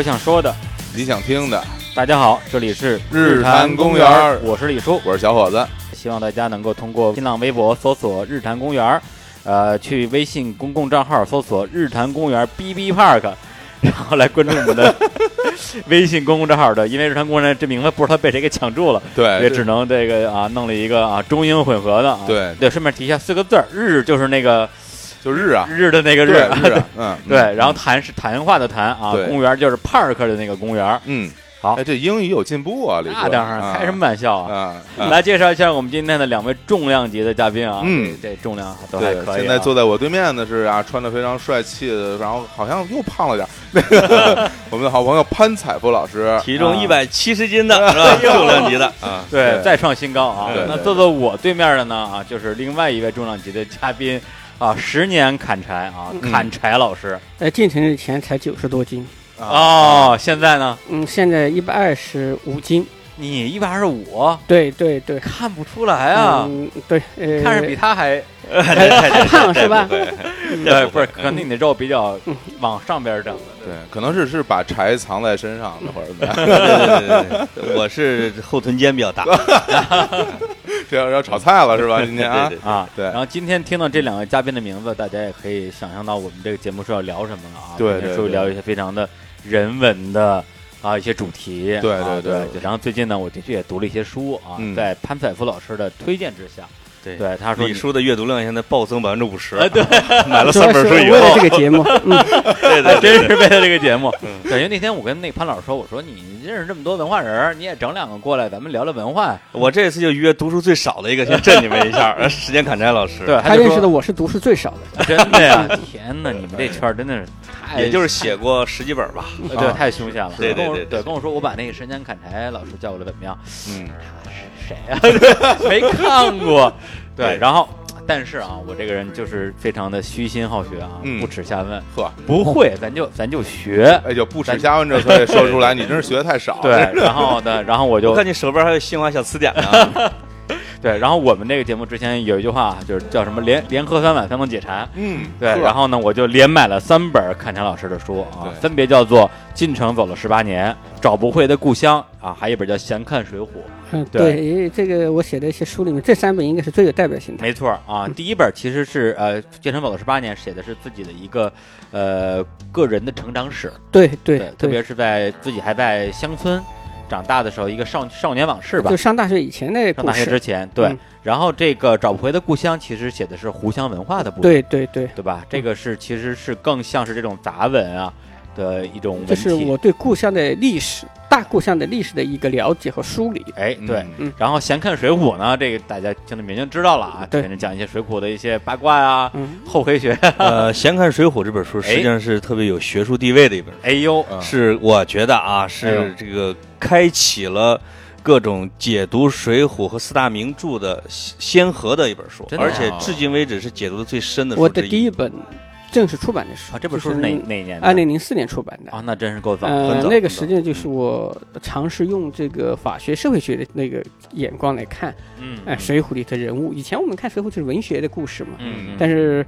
我想说的，你想听的。大家好，这里是日坛公园我是李叔，我是小伙子。希望大家能够通过新浪微博搜索“日坛公园”，呃，去微信公共账号搜索“日坛公园 B B Park”，然后来关注我们的 微信公共账号的。因为日坛公园这名字不知道被谁给抢注了，对，也只能这个啊弄了一个啊中英混合的啊。对对，顺便提一下四个字儿，日就是那个。就日啊，日的那个日，嗯，对，然后谈是谈话的谈啊，公园就是 park 的那个公园，嗯，好，哎，这英语有进步啊，那当然，开什么玩笑啊？来介绍一下我们今天的两位重量级的嘉宾啊，嗯，这重量都还可以。现在坐在我对面的是啊，穿的非常帅气的，然后好像又胖了点，那 个 我们的好朋友潘彩波老师，体重一百七十斤的是吧？重量级的。啊，对，再创新高啊。那坐在我对面的呢啊，就是另外一位重量级的嘉宾。啊，十年砍柴啊，砍柴老师在进城之前才九十多斤，哦，现在呢？嗯，现在一百二十五斤。你一百二十五？对对对，看不出来啊。对，看着比他还还胖是吧？对，不是，可能你的肉比较往上边整。对，可能是是把柴藏在身上那会儿。对对对，我是后臀肩比较大。这要要炒菜了是吧？今天啊啊对。然后今天听到这两位嘉宾的名字，大家也可以想象到我们这个节目是要聊什么了啊？对对，说聊一些非常的人文的。啊，一些主题，对对对，然后最近呢，我的确也读了一些书啊，在潘采夫老师的推荐之下，对对，他说李叔的阅读量现在暴增百分之五十，对，买了三本书以后，为了这个节目，对对，真是为了这个节目。感觉那天我跟那潘老师说，我说你认识这么多文化人，你也整两个过来，咱们聊聊文化。我这次就约读书最少的一个，先震你们一下，时间砍柴老师，对他认识的我是读书最少的，真的呀！天哪，你们这圈真的是。也就是写过十几本吧，对，太凶险了。对对对，对，跟我说我把那个时间砍柴老师叫过来怎么样？嗯，他是谁啊？没看过。对，然后，但是啊，我这个人就是非常的虚心好学啊，不耻下问。呵，不会，咱就咱就学。哎，就不耻下问这可以说出来，你真是学的太少。对，然后呢，然后我就看你手边还有新华小词典呢。对，然后我们这个节目之前有一句话，就是叫什么“连连喝三碗才能解馋”。嗯，对。然后呢，我就连买了三本阚强老师的书啊，分别叫做《进城走了十八年》《找不回的故乡》啊，还有一本叫《闲看水浒》。嗯，对，这个我写的一些书里面，这三本应该是最有代表性的。没错啊，第一本其实是呃，《进城走了十八年》，写的是自己的一个呃个人的成长史。对对，特别是在自己还在乡村。长大的时候，一个少少年往事吧，就上大学以前那上大学之前，对。然后这个找不回的故乡，其实写的是湖湘文化的部分，对对对，对吧？这个是其实是更像是这种杂文啊的一种文体。就是我对故乡的历史。大故乡的历史的一个了解和梳理，哎，对，然后闲看水浒呢，这个大家听得明明知道了啊，对，讲一些水浒的一些八卦啊，嗯厚黑学。呃，闲看水浒这本书实际上是特别有学术地位的一本，哎呦，是我觉得啊，是这个开启了各种解读水浒和四大名著的先河的一本书，而且至今为止是解读的最深的。我的第一本。正式出版的书啊，这本书是哪哪年？二零零四年出版的啊，那真是够早。呃，那个实际上就是我尝试用这个法学、社会学的那个眼光来看，嗯，哎，《水浒》里的人物。以前我们看《水浒》就是文学的故事嘛，嗯，但是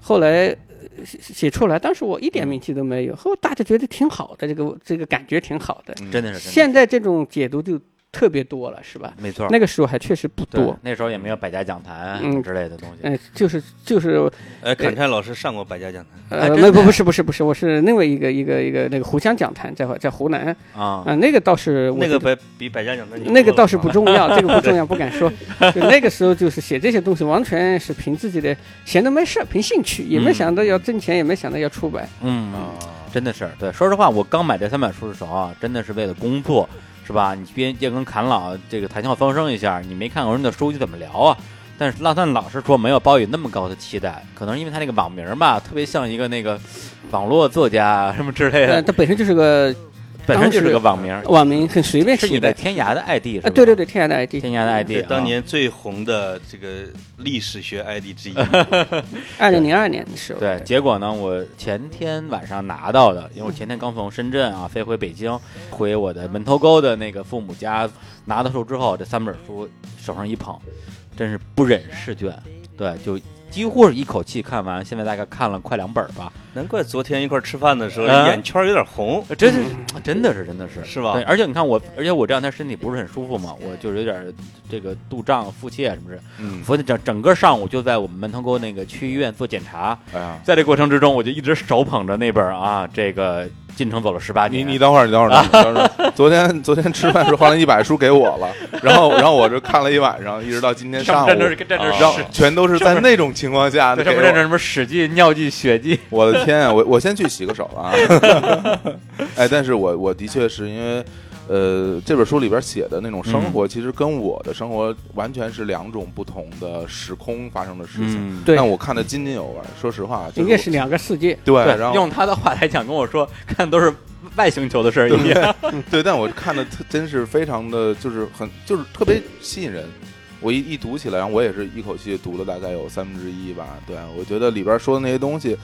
后来写出来，当时我一点名气都没有，后大家觉得挺好的，这个这个感觉挺好的，真的是。现在这种解读就。特别多了，是吧？没错，那个时候还确实不多。那时候也没有百家讲坛嗯之类的东西。嗯，就是就是，呃，侃川老师上过百家讲坛。呃，没不不是不是不是，我是另外一个一个一个那个湖湘讲坛，在在湖南啊啊，那个倒是那个比比百家讲坛那个倒是不重要，这个不重要，不敢说。就那个时候就是写这些东西，完全是凭自己的闲的没事凭兴趣，也没想到要挣钱，也没想到要出版。嗯，真的是对。说实话，我刚买这三本书的时候啊，真的是为了工作。是吧？你边要跟侃老这个谈笑风生一下，你没看过人的书，你怎么聊啊？但是浪三老是说没有包宇那么高的期待，可能因为他那个网名吧，特别像一个那个网络作家什么之类的。他本身就是个。本身就是个网名，网名很随便是你的天涯的 ID 是吧？对对对，天涯的 ID，天涯的 ID，当年最红的这个历史学 ID 之一。二零零二年的时候，对，结果呢，我前天晚上拿到的，因为我前天刚从深圳啊飞回北京，回我的门头沟的那个父母家，拿到手之后，这三本书手上一捧，真是不忍释卷，对，就。几乎是一口气看完，现在大概看了快两本吧。难怪昨天一块吃饭的时候啊？眼圈有点红，真是，真的是，真的是，是吧？对，而且你看我，而且我这两天身体不是很舒服嘛，我就是有点这个肚胀、腹泻什么的，嗯，所以整整个上午就在我们门头沟那个区医院做检查，哎呀，在这过程之中，我就一直手捧着那本啊，这个进城走了十八年，你你等会儿，你等会儿，等会儿。昨天昨天吃饭时候换了一百书给我了，然后然后我这看了一晚上，一直到今天上午，全都是在那种情况下，对给我上面站着什么史记、尿迹、血迹，我的天啊！我我先去洗个手啊！哎，但是我我的确是因为，呃，这本书里边写的那种生活，其实跟我的生活完全是两种不同的时空发生的事情。嗯，对但我看的津津有味。说实话，就应该是两个世界。对，然，后用他的话来讲，跟我说看都是外星球的事儿一样，对，但我看的特真是非常的，就是很就是特别吸引人。我一一读起来，然后我也是一口气读了大概有三分之一吧。对我觉得里边说的那些东西，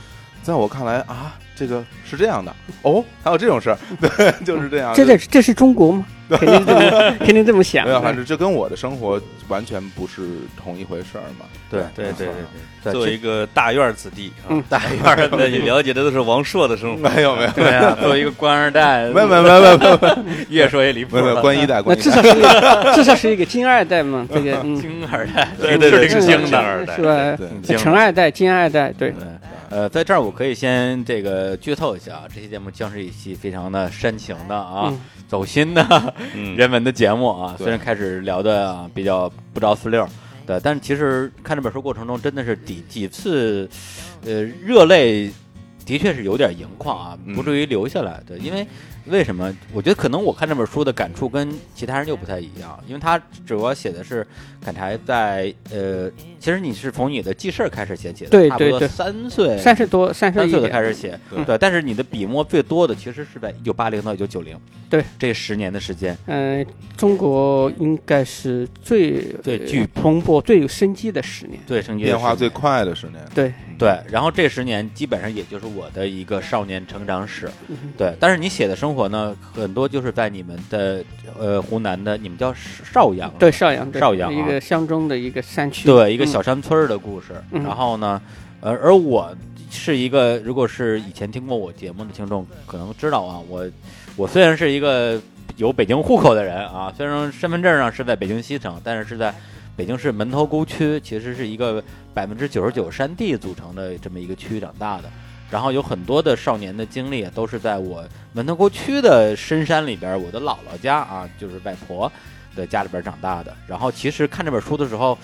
在我看来啊，这个是这样的哦，还有这种事儿，对，就是这样。这这这是中国吗？肯定这么 肯定这么想没。有，反正这跟我的生活完全不是同一回事儿嘛。对对对对对作为一个大院儿子弟大院儿 那你了解的都是王朔的生活，没有没有，对啊，作为一个官二代，没有没有没有没有没 越说越离谱了。官一代那官一代，至少是一个至少是一个金二代嘛，这个嗯，京二代，对对对是是京京的二代是吧？陈二代、金二代，对，对，呃，在这儿我可以先这个剧透一下啊，这期节目将是一期非常的煽情的啊，嗯走心的嗯，人文的节目啊。虽然开始聊的啊比较不着四六，对，但是其实看这本书过程中，真的是几几次，呃，热泪的确是有点盈眶啊，嗯。不至于留下来。对，因为为什么？我觉得可能我看这本书的感触跟其他人又不太一样，因为他主要写的是砍柴在呃，其实你是从你的记事儿开始写起的，对差不多对对。三岁三十多、三十三岁的开始写，对。对，但是你的笔墨最多的其实是在一九八零到一九九零，对，这十年的时间，嗯，中国应该是最最具蓬勃、最有生机的十年。对，生机变化最快的十年。对，对，然后这十年基本上也就是我的一个少年成长史，嗯对。但是你写的生活呢，很多就是在你们的呃湖南的，你们叫邵阳，对，邵阳，邵阳啊一个乡中的一个山区，对，一个嗯小山村的故事。嗯然后呢，呃，而我是一个，如果是以前听过我节目的听众，可能知道啊，我我虽然是一个有北京户口的人啊，虽然身份证上是在北京西城，但是是在北京市门头沟区，其实是一个百分之九十九山地组成的这么一个区域长大的。然后有很多的少年的经历都是在我门头沟区的深山里边，我的姥姥家啊，就是外婆的家里边长大的。然后其实看这本书的时候，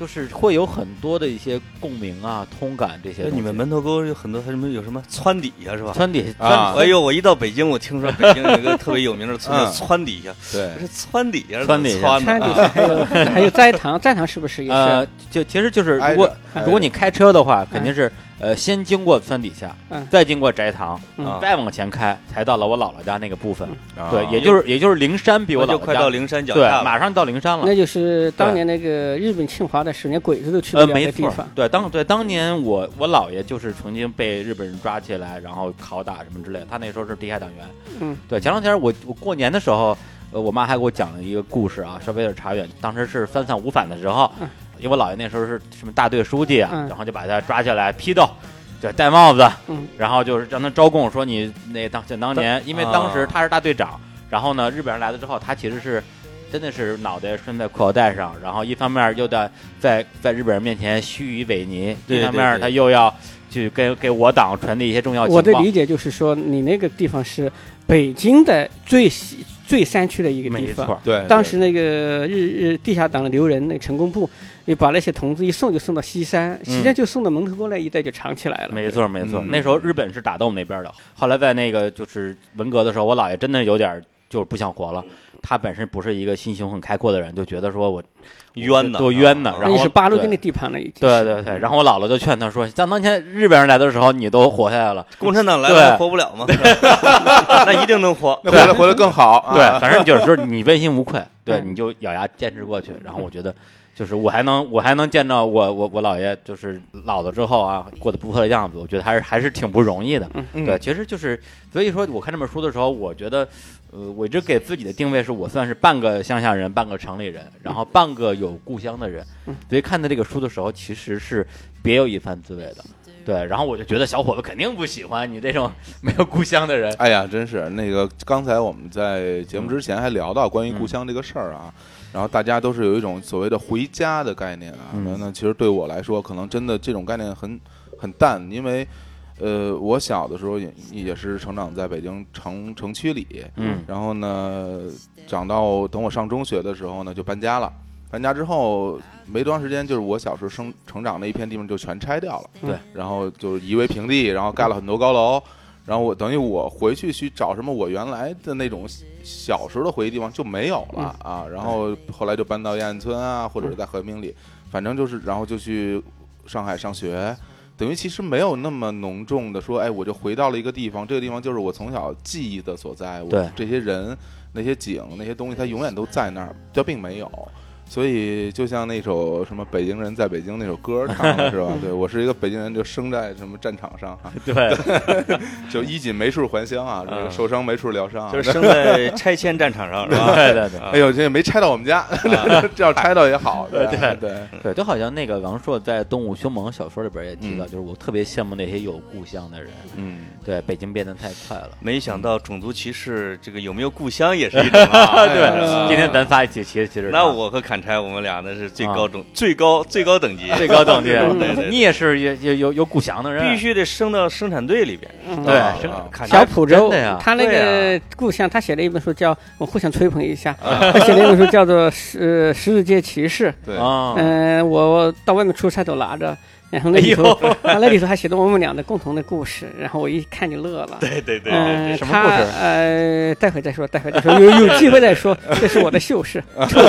就是会有很多的一些共鸣啊、通感这些你们门头沟有很多还什么有什么川底下是吧？川底下啊哎呦，我一到北京，我听说北京有一个特别有名的村 叫嗯川底下，对这，是川底下，川底下川底下还有还有斋堂，斋堂是不是也呃是？，就其实就是如果如果你开车的话，肯定是呃先经过山底下，嗯再经过斋堂，嗯再往前开，才到了我姥姥家那个部分。啊对，也就是也就是灵山比我姥姥家我就快到灵山脚对，下了。马上到灵山了。那就是当年那个日本侵华的时候，连鬼子都去不呃，了没的地方。，对当对当年我我姥爷就是曾经被日本人抓起来，然后拷打什么之类的。他那时候是地下党员。嗯，对，前两天我我过年的时候，呃，我妈还给我讲了一个故事啊，稍微有点差远。当时是三反五反的时候，嗯因为我姥爷那时候是什么大队书记啊，嗯然后就把他抓起来批斗，对，戴帽子，嗯然后就是让他招供，说你那当想当年，因为当时他是大队长，然后呢，日本人来了之后，他其实是。真的是脑袋拴在裤腰带上，然后一方面又在在在日本人面前虚与委蛇，对一方面他又要去给给我党传递一些重要情报。我的理解就是说，你那个地方是北京的最西最山区的一个地方。没错，对，当时那个日日地下党的留人，那个陈公部，你把那些童子一送就送到西山，西山就送到门头沟那一带就藏起来了。没错，没错。嗯那时候日本是打到我们那边的，后来在那个就是文革的时候，我姥爷真的有点就是不想活了。他本身不是一个心胸很开阔的人，就觉得说我冤呐多冤呐。啊然后那是八路对军的地盘了，已经。对对对，然后我姥姥就劝他说：“像当年日本人来的时候，你都活下来了。共产党来对了活不了吗？那一定能活。那回来回来更好。啊对，反正就是说你问心无愧，对，嗯你就咬牙坚持过去。然后我觉得，就是我还能我还能见到我我我姥爷就是老了之后啊过得不错的样子，我觉得还是还是挺不容易的。嗯对，其实就是所以说我看这本书的时候，我觉得呃我一直给自己的定位是我算是半个乡下人，半个城里人，然后半个有故乡的人。所以看到这个书的时候，其实是别有一番滋味的。对，然后我就觉得小伙子肯定不喜欢你这种没有故乡的人。哎呀，真是那个，刚才我们在节目之前还聊到关于故乡这个事儿啊，然后大家都是有一种所谓的回家的概念啊。嗯。那那其实对我来说，可能真的这种概念很很淡，因为呃，我小的时候也也是成长在北京城城区里，嗯。然后呢，长到等我上中学的时候呢，就搬家了。搬家之后没多长时间，就是我小时候生成长那一片地方就全拆掉了，对，然后就是夷为平地，然后盖了很多高楼，然后我等于我回去去找什么我原来的那种小时候的回忆地方就没有了啊，然后后来就搬到燕安村啊，或者是在和平里，反正就是然后就去上海上学。等于其实没有那么浓重的说，哎，我就回到了一个地方，这个地方就是我从小记忆的所在。我这些人、那些景、那些东西，它永远都在那儿，这并没有。所以就像那首什么《北京人在北京》那首歌唱的 是吧？对我是一个北京人，就生在什么战场上啊，对，就衣锦没处还乡啊，这个嗯受伤没处疗伤啊。就是生在拆迁战场上，是吧？对对对啊哎呦，这也没拆到我们家，这要拆到也好。对对对，对，就好像那个王朔在《动物凶猛》小说里边也提到，嗯就是我特别羡慕那些有故乡的人。嗯，对，北京变得太快了。没想到种族歧视，这个有没有故乡也是一种啊。对啊今天咱仨一起，其实其实那我和砍柴，我们俩那是最高种、最高最高等级，最高等级。对对，对。你也是有有有有故乡的人，必须得升到生产队里边。对小浦州他那个故乡，他写了一本书叫《我互相吹捧一下》，他写了一本书叫做《十十字街骑士》。对，啊，嗯，我到外面出差都拿着，然后那里头，他那里头还写着我们俩的共同的故事，然后我一看就乐了。对对对嗯，什么故事他呃，待会再说，待会再说，有有机会再说。这是我的秀事，臭秀事。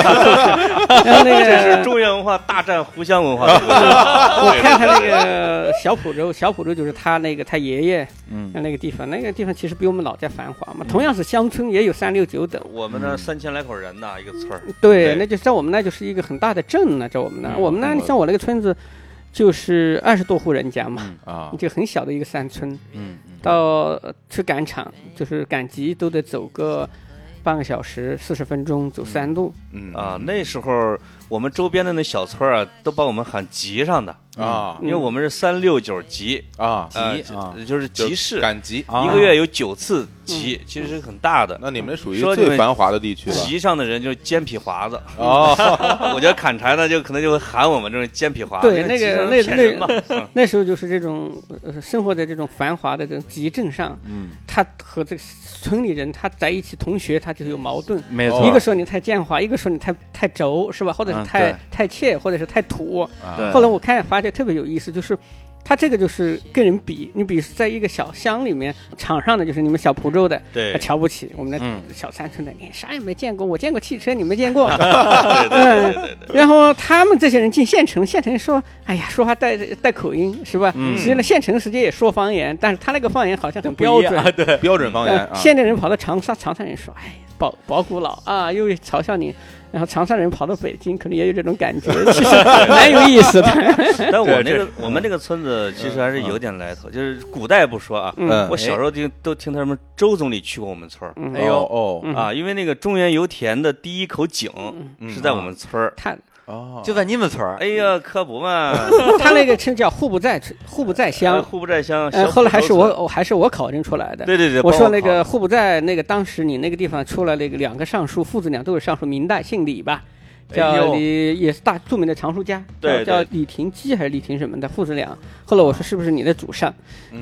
然后那这是个，中原文化大战湖湘文化的故事。我看他那个小浦州，小浦州就是他那个他爷爷嗯那个地方，那个地方其实比我们老家繁华嘛。同样是乡村，也有三六九等。我们那三千来口人呐，一个村儿。对，那就在我们那就是一个很大的镇呢，在我们那，嗯我们那你像我那个村子，就是二十多户人家嘛，啊，就很小的一个山村。嗯，到呃去赶场，就是赶集都得走个半个小时，四十分钟，走山路。嗯啊，那时候我们周边的那小村儿啊，都把我们喊集上的，啊因为我们是三六九集，啊，呃集啊就是集市，赶集啊一个月有九次集，其实是很大的。那你们属于最繁华的地区了集上的人就是尖皮华子，哦，我觉得砍柴呢就可能就会喊我们这种尖皮华子，对那个那骗人嘛，嗯那时候就是这种呃生活在这种繁华的这种集镇上，嗯，他和这个村里人他在一起，同学他就有矛盾。没错，哦一个说你太奸猾，一个说你太太轴，是吧？或者是嗯太、太怯，或者是太土。后来我看发现特别有意思，就是他这个就是跟人比，你比如在一个小乡里面，场上的就是你们小蒲州的，对他瞧不起我们的嗯小山村的，你啥也没见过，我见过汽车，你没见过。对对对对对，然后他们这些人进县城，县城说，哎呀，说话带带口音是吧？嗯实际上县城实际也说方言，但是他那个方言好像很标准。啊，对，标准方言县城人跑到长沙，长沙人说，哎，保保古老啊，又嘲笑你。然后长沙人跑到北京，可能也有这种感觉，其实蛮有意思的。但我那这个我们那个村子其实还是有点来头，就是古代不说啊，嗯。我小时候就都听他们周总理去过我们村儿。嗯哎呦。哦嗯。啊，因为那个中原油田的第一口井嗯。是在我们村儿。他哦，就在你们村儿，哎呀，可不嘛，他那个称叫户部在，户部寨呃乡。户部在乡。后来还是我，我还是我考证出来的。对对对，我说那个户部在那个当时你那个地方出来了一个两个尚书，父子俩都是尚书，明代姓李吧，哎叫呦李，也是大著名的藏书家，对对叫叫李廷基还是李廷什么的父子俩。后来我说是不是你的祖上？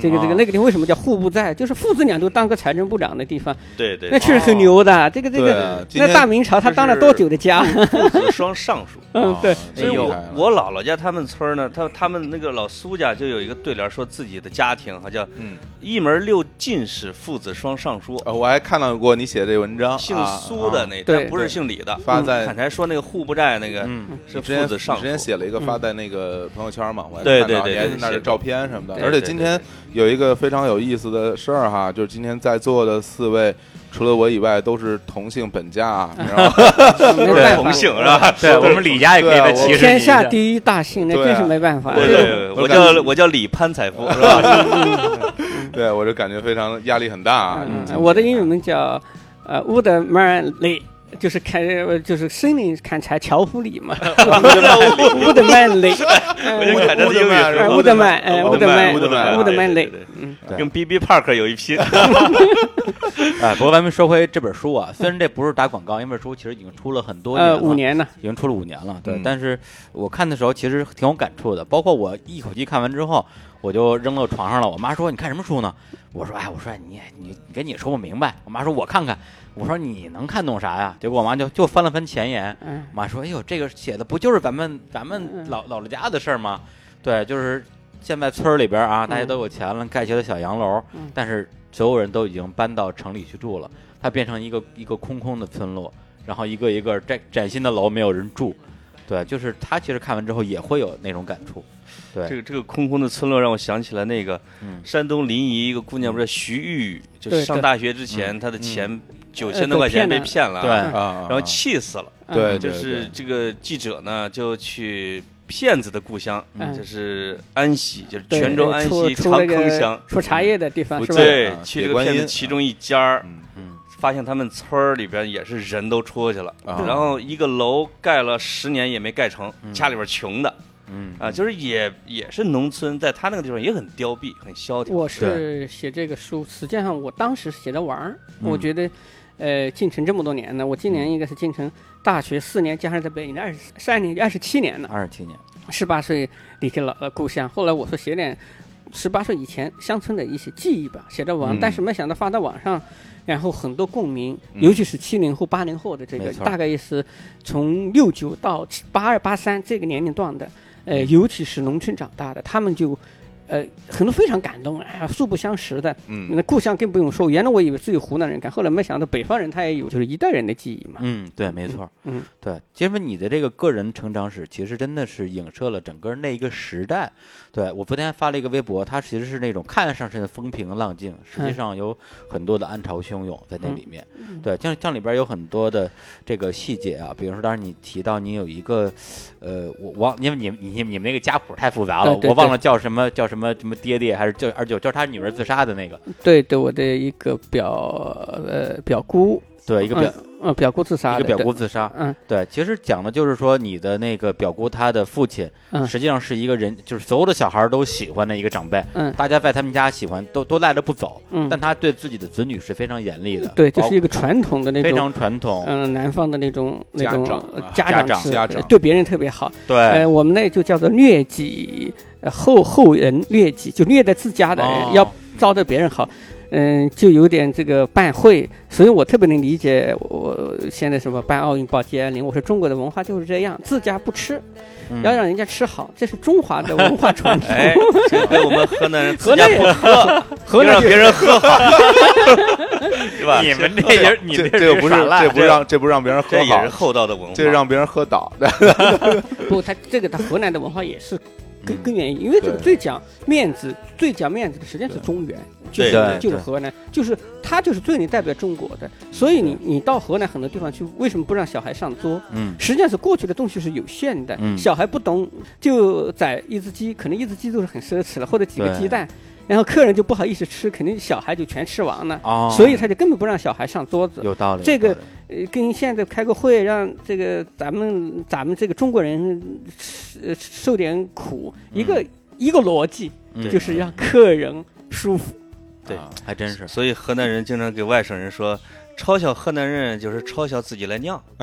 这个这个啊那个地方为什么叫户部寨？就是父子俩都当过财政部长的地方，对对那，确实很牛的。这个这个，那大明朝他当了多久的家？父子 双尚书。嗯，对，所以我哎我姥姥家他们村呢，他他们那个老苏家就有一个对联，说自己的家庭哈叫嗯，一门六进士，父子双尚书。呃我还看到过你写这文章，姓啊苏的那，对但不是姓李的。发在砍柴说那个户户部寨那个嗯，是上之前写了一个嗯发在那个朋友圈嘛，我还对看到对对那儿照片什么的。而且今天有一个非常有意思的事儿哈，就是今天在座的四位，除了我以外都是同姓本家，你知道吗？同姓是吧？对我们李家也可以再歧视天下第一大姓，那真是没办法。对对，我叫我叫李潘采夫是吧？对我就感觉非常压力很大啊。嗯我的英文名叫呃乌德曼雷，就是砍呃就是森林砍柴樵夫里嘛，乌德曼雷，我就看着英语呃是乌德曼，呃乌德曼，乌德曼乌德曼雷嗯，对跟 B B Park 有一拼。哎，不过咱们说回这本书啊，虽然这不是打广告，因为这本书其实已经出了很多年呃了，五年呢，已经出了五年了，对。嗯但是我看的时候其实挺有感触的，包括我一口气看完之后，我就扔到床上了。我妈说：“你看什么书呢？”我说：“哎，我说你你你给你说不明白。”我妈说：“我看看。”我说：“你能看懂啥呀？”结果我妈就就翻了翻前言，妈说：“哎呦，这个写的不就是咱们咱们老老了家的事儿吗？对，就是现在村里边啊，大家都有钱了，盖起了小洋楼，嗯但是所有人都已经搬到城里去住了，它变成一个一个空空的村落，然后一个一个崭崭新的楼没有人住。对，就是他其实看完之后也会有那种感触。对，这个这个空空的村落让我想起了那个嗯。山东临沂一个姑娘，不是徐玉，就是上大学之前，嗯。她的钱九呃千多块钱被骗了对。啊，然后气死了。嗯对就是这个记者呢，就去骗子的故乡，嗯。就是安溪，就是泉州安溪长坑乡。出茶叶的地方对去这个骗子其中一家儿，发现他们村儿里边也是人都出去了，啊然后一个楼盖了十年也没盖成，嗯。家里边穷的嗯啊，就是也也是农村，在他那个地方也很凋敝，很萧条。我是写这个书，实际上我当时写着玩儿，嗯。我觉得，呃，进城这么多年呢，我今年应该是进城大学四年，加上在北京的二十三年，二十七年了。二十七年，十八岁离开了呃故乡，后来我说写点十八岁以前乡村的一些记忆吧，写到网，嗯。但是没想到发到网上，然后很多共鸣，嗯。尤其是七零后、八零后的这个，大概也是从六九到八二、八三这个年龄段的，呃，尤其是农村长大的，他们就。呃，很多非常感动，哎呀，素不相识的，嗯那故乡更不用说。原来我以为只有湖南人感，后来没想到北方人他也有，就是一代人的记忆嘛。嗯，对，没错，嗯，对。其实你的这个个人成长史，其实真的是影射了整个那一个时代。对我昨天发了一个微博，它其实是那种看上去的风平浪静，实际嗯上有很多的暗潮汹涌在那里面。嗯对，像像里边有很多的这个细节啊，比如说当时你提到你有一个，呃，我忘，因为你你你们那个家谱太复杂了，对对我忘了叫什么叫什么什么爹爹，还是就二舅就是他女儿自杀的那个，对对，我的一个表呃表姑，对，一个表、嗯嗯表姑自杀的，一个表姑自杀。嗯对，其实讲的就是说，你的那个表姑，她的父亲嗯实际上是一个人，就是所有的小孩都喜欢的一个长辈，嗯大家在他们家喜欢，都都赖着不走，嗯，但他对自己的子女是非常严厉的，对，这是一个传统的那种，非常传统，嗯，南方的那种那种家长家长对别人特别好。对，呃，我们那就叫做虐己，呃后后人虐己，就虐待自家的人，哦要招待别人好。嗯，就有点这个办会，所以我特别能理解我现在什么办奥运报接灵。我说中国的文化就是这样，自家不吃，嗯要让人家吃好，这是中华的文化传统。哎，这跟我们河南人自河南人家不喝，河南要让别人喝好，是吧？你们这人，你这这这个不是这不让这不让别人喝好这也是，厚道的文化。这让别人喝倒的。不，他这个他河南的文化也是根嗯。根源，因为这个最讲面子、最讲面子的实际上是中原，就是就是河南，就是他就是最能代表中国的。所以你你到河南很多地方去，为什么不让小孩上桌？嗯。实际上是过去的东西是有限的，嗯。小孩不懂就宰一只鸡，可能一只鸡都是很奢侈了，或者几个鸡蛋，然后客人就不好意思吃，肯定小孩就全吃完了，哦，所以他就根本不让小孩上桌子。有道理，这个呃，跟现在开个会，让这个咱们咱们这个中国人吃呃受点苦，一个、一个逻辑，嗯就是让客人舒服。对啊。还真是，所以河南人经常给外省人说，嘲笑河南人就是嘲笑自己的娘。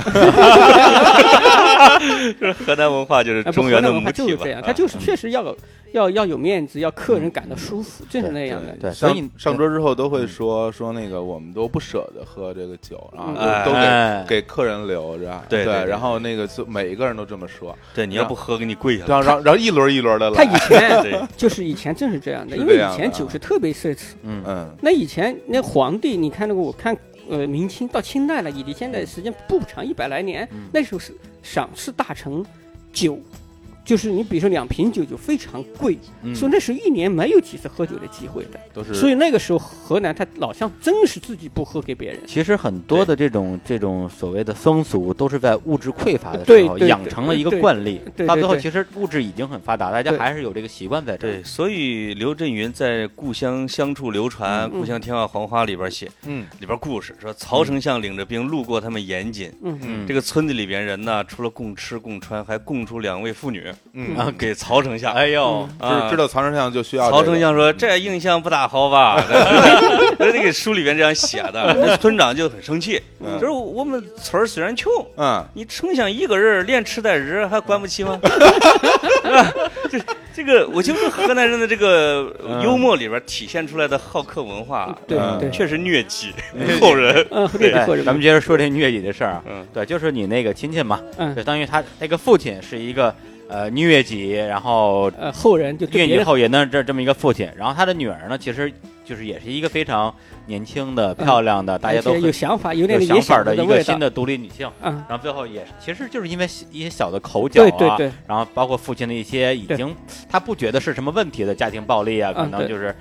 就是河南文化就是中原的文化母体吧。就是这样，他就是确实要有要要有面子，要客人感到舒服，就是那样的。对，所以上上桌之后都会说说那个我们都不舍得喝这个酒然后都给给客人留着，对对对然后那个就每一个人都这么说，对，你要不喝，给你跪下来。然后然后然后一轮一轮的他，以前，就是以前正是这样的，因为以前酒是特别奢侈。嗯。嗯。那以前那皇帝，你看那个我看呃明清到清代了，也离现在时间不长一百来年，嗯那时候是赏赐大臣酒。就是你比如说两瓶酒就非常贵，嗯。所以那时候一年没有几次喝酒的机会的，都是。所以那个时候河南他老乡真是自己不喝给别人。其实很多的这种这种所谓的风俗，都是在物质匮乏的时候养成了一个惯例，到最后其实物质已经很发达，大家还是有这个习惯在这儿。对，所以刘震云在《故乡乡处流传》嗯故乡天下黄花》里边写，嗯。里边故事说曹丞相领着兵路过他们盐津，嗯嗯。这个村子里边人呢，除了供吃供穿，还供出两位妇女嗯，啊给曹丞相。哎呦，知啊知道曹丞相就需要曹这个丞相说：“这印象不大好吧？”这这个书里边这样写的，那村长就很生气，嗯就是我们村儿虽然穷，嗯你丞相一个人连吃带日还管不起吗？是吧？这这个，我就是河南人的这个幽默里边体现出来的好客文化，对嗯对，确实虐己 后人。嗯，对哎对，咱们接着说这疟疾的事儿啊。嗯对，就是你那个亲戚嘛，嗯就等于他那个父亲是一个呃疟疾，然后呃后人就对疟疾后人的这这么一个父亲，然后他的女儿呢，其实就是也是一个非常年轻的、漂亮的，大家都很有想法，有有点想法的一个新。的独立女性。嗯，然后最后也，其实就是因为一些小的口角啊，对对对，然后包括父亲的一些已经他不觉得是什么问题的家庭暴力啊，可能就是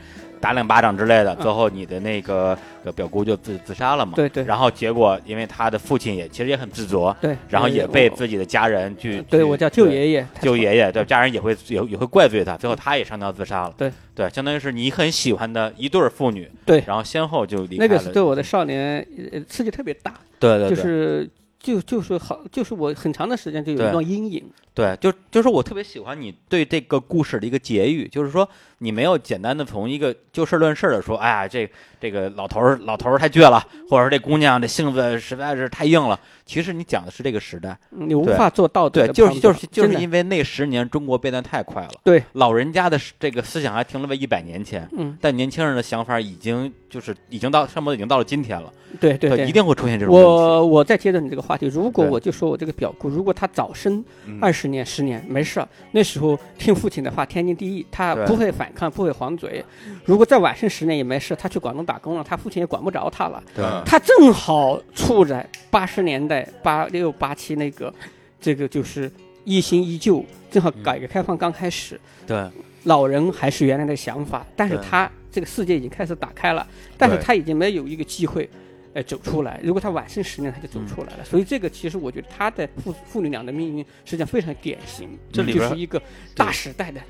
打两巴掌之类的，嗯最后你的那个呃表姑就自自杀了嘛。对对然后结果因为他的父亲也其实也很自责，对，然后也被自己的家人去去对我叫舅爷爷，舅爷爷，对家人也会也也会怪罪他，最后他也上吊自杀了。对对，相当于是你很喜欢的一对儿父女，对然后先后就离开了。那个是对我的少年呃刺激特别大，对对对，就是就就是好，就是我很长的时间就有一段阴影。对，就就是我特别喜欢你对这个故事的一个结语，就是说你没有简单的从一个就事论事的说，哎呀，这这个老头儿老头儿太倔了，或者说这姑娘这性子实在是太硬了。其实你讲的是这个时代，嗯你无法做道德对，就是就是就是因为那十年中国变得太快了，对，老人家的这个思想还停留在一百年前，嗯，但年轻人的想法已经就是已经到差不多已经到了今天了，对对对一。定会出现这种问题。我我再接着你这个话题，如果我就说我这个表姑，如果她早生嗯二十年、十年没事儿，那时候听父亲的话，天经地义，她不会反抗，不会黄嘴。如果再晚生十年也没事，他去广东打工了，他父亲也管不着他了。对他正好处在八十年代八六八七那个，这个就是一新依旧，正好改革开放刚开始，对老人还是原来的想法，但是他这个世界已经开始打开了，但是他已经没有一个机会，呃，走出来。如果他晚生十年，他就走出来了。所以这个其实我觉得他的父父女俩的命运实际上非常典型，这里边就是一个大时代的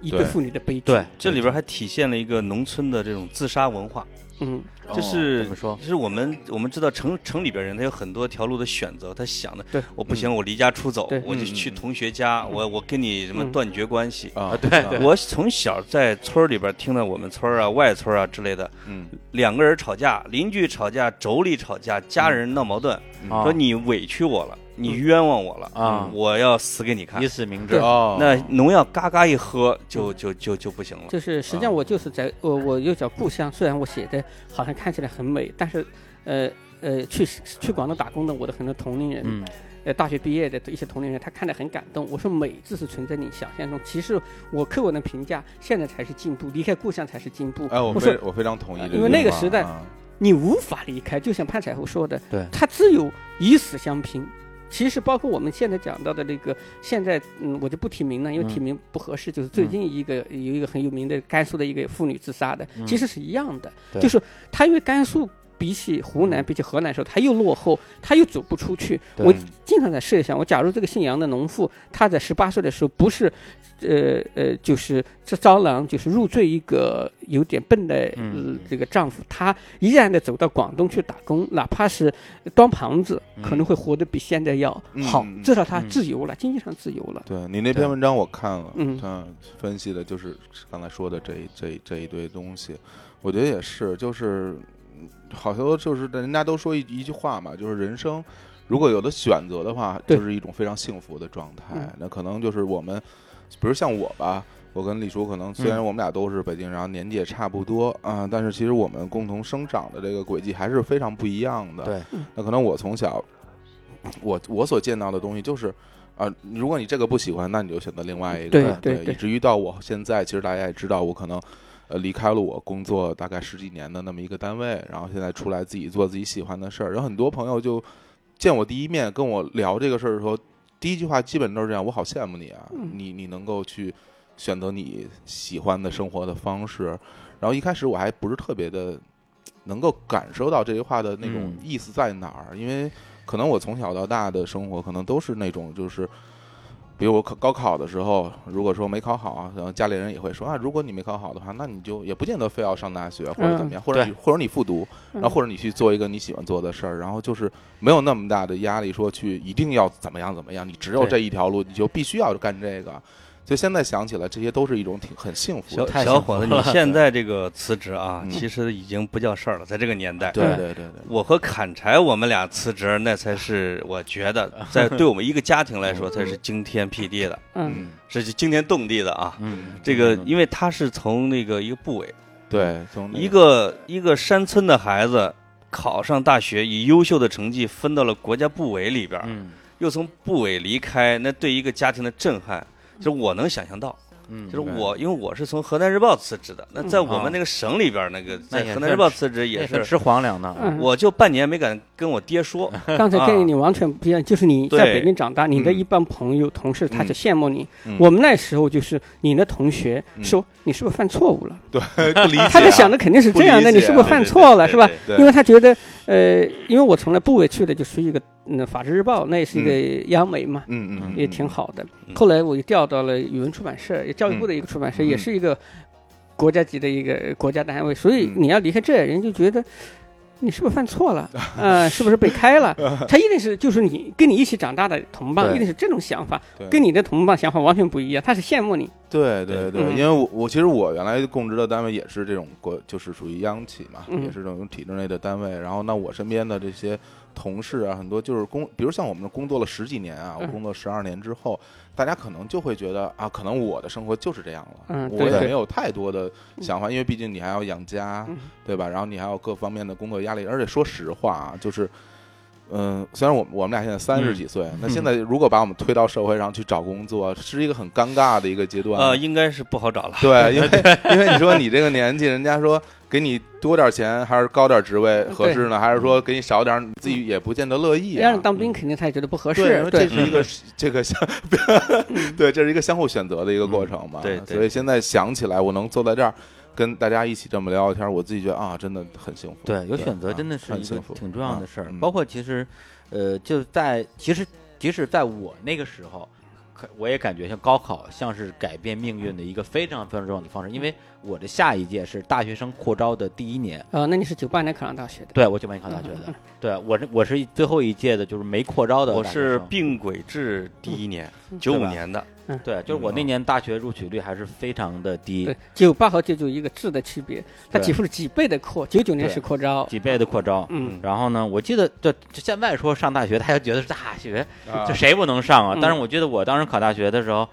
一对。对妇女的悲剧。对，这里边还体现了一个农村的这种自杀文化，嗯，就是怎么说？就是我们我们知道城城里边人他有很多条路的选择，他想的，对，我不行，我离家出走，我就嗯去同学家，我我跟你什么嗯。断绝关系。啊，对对我从小在村里边听到我们村啊、外村啊之类的，嗯，两个人吵架，邻居吵架，妯娌吵架，家人闹矛盾，啊。说你委屈我了，你冤枉我了，啊我要死给你看以。死明志对哦，那农药嘎嘎一喝，就就就就不行了。就是实际上我就是在我我又叫故乡，虽然我写的好像看起来很美，但是呃呃去去广东打工的我的很多同龄人，嗯呃，大学毕业的一些同龄人，他看得很感动。我说美字是存在你想象中，其实我客观的评价，现在才是进步，离开故乡才是进步。哎，我我说非我非常同意因为那个时代啊你无法离开，就像潘彩虹说的，对他只有以死相拼。其实包括我们现在讲到的这个，现在嗯，我就不提名了，因为嗯。提名不合适。就是最近一个、有一个很有名的甘肃的一个妇女自杀的，嗯。其实是一样的，就是她因为甘肃比起湖南、嗯比起河南的时候，他又落后，他又走不出去。我经常在设想，我假如这个姓杨的农妇，她在十八岁的时候不是，呃呃，就是这招郎就是入赘一个有点笨的、这个丈夫，她依然的走到广东去打工，哪怕是端盘子，嗯。可能会活得比现在要好，嗯至少她嗯。自由了，经济上自由了。对你那篇文章我看了，嗯。他分析的就是刚才说的这一这一这一堆东西，我觉得也是，就是嗯好多就是人家都说一一句话嘛，就是人生如果有的选择的话，就是一种非常幸福的状态嗯。那可能就是我们，比如像我吧。我跟李叔可能虽然嗯我们俩都是北京人，然后年纪也差不多啊、但是其实我们共同生长的这个轨迹还是非常不一样的。对，那可能我从小，我我所见到的东西就是，啊、如果你这个不喜欢，那你就选择另外一个，对对对对以至于到我现在，其实大家也知道，我可能，呃离开了我工作大概十几年的那么一个单位，然后现在出来自己做自己喜欢的事儿。有很多朋友就见我第一面跟我聊这个事儿的时候，第一句话基本都是这样：我好羡慕你啊，你你能够去选择你喜欢的生活的方式。然后一开始我还不是特别的能够感受到这句话的那种嗯意思在哪儿，因为可能我从小到大的生活可能都是那种就是。比如我考高考的时候，如果说没考好，然后家里人也会说啊，如果你没考好的话，那你就也不见得非要上大学或者怎么样，或者你或者你复读，然后或者你去做一个你喜欢做的事儿，然后就是没有那么大的压力，说去一定要怎么样怎么样，你只有这一条路，你就必须要干这个。所以现在想起来，这些都是一种挺很幸福小的。太小伙子，你现在这个辞职啊，嗯。其实已经不叫事儿了，在这个年代。对对对对，我和砍柴，我们俩辞职，那才是我觉得，在对我们一个家庭来说，才是惊天辟地的，嗯。嗯，是惊天动地的啊！嗯，这个，嗯因为他是从那个一个部委，对，从那一个一个山村的孩子考上大学，以优秀的成绩分到了国家部委里边儿，嗯。又从部委离开，那对一个家庭的震撼，就是我能想象到。嗯，就是我，因为我是从河南日报辞职的，那在我啊们那个省里边，那个在河南日报辞职也是，吃皇粮的，嗯，我就半年没敢跟我爹说，刚才跟你完全不一样，就是你在北京长大，你的嗯一帮朋友、同事，他嗯就羡慕你。嗯我们那时候就是你的同学嗯说你是不是犯错误了？对不理解啊，他就想的肯定是这样的，不理解你是不是犯错了，是吧？因为他觉得，呃，因为我从来不委屈的就属于一个嗯《法制日报》，那也是一个央媒嘛，嗯嗯，也挺好的。嗯后来我又调到了语文出版社，也教育部的一个出版社，嗯也是一个国家级的一个国家单位，所以嗯你要离开这，人就觉得。你是不是犯错了？呃，是不是被开了？他一定是就是你跟你一起长大的同伴，一定是这种想法，对跟你的同伴想法完全不一样。他是羡慕你，对对对，嗯因为我我其实我原来供职的单位也是这种国，就是属于央企嘛，嗯也是这种体制内的单位。然后那我身边的这些同事啊，很多就是工，比如像我们工作了十几年啊，我嗯工作十二年之后，大家可能就会觉得啊，可能我的生活就是这样了，我嗯对对也没有太多的想法，因为毕竟你还要养家，嗯对吧？然后你还有各方面的工作压力，而且说实话啊，就是。嗯，虽然我我们俩现在三十几岁，那现在如果把我们推到社会上去找工作，是一个很尴尬的一个阶段。呃，应该是不好找了。对，因为 因为你说你这个年纪，人家说给你多点钱还是高点职位合适呢，还是说给你少点，你自己也不见得乐意、啊。让你当兵，肯定他也觉得不合对，因适。这是一个 这个相，对，这是一个相互选择的一个过程嘛。嗯对对所以现在想起来，我能坐在这儿跟大家一起这么聊聊天，我自己觉得啊，真的很幸福。对，有选择啊真的是一个很幸福，挺重要的事儿。嗯包括其实，呃，就在其实即使在我那个时候，可我也感觉像高考像是改变命运的一个非常非常重要的方式，因为我的下一届是大学生扩招的第一年。呃，那你是九八年考上大学的？对，我九八年考上大学的，对我是我是最后一届的，就是没扩招的我是并轨制第一年，九五年的，对，就是我那年大学录取率还是非常的低对，，九八和九九一个质的区别，它几乎是几倍的扩，九九年是扩招，几倍的扩招。嗯，然后呢，我记得这这现在说上大学，大家觉得是大学，啊这谁不能上啊？嗯。但是我记得我当时考大学的时候，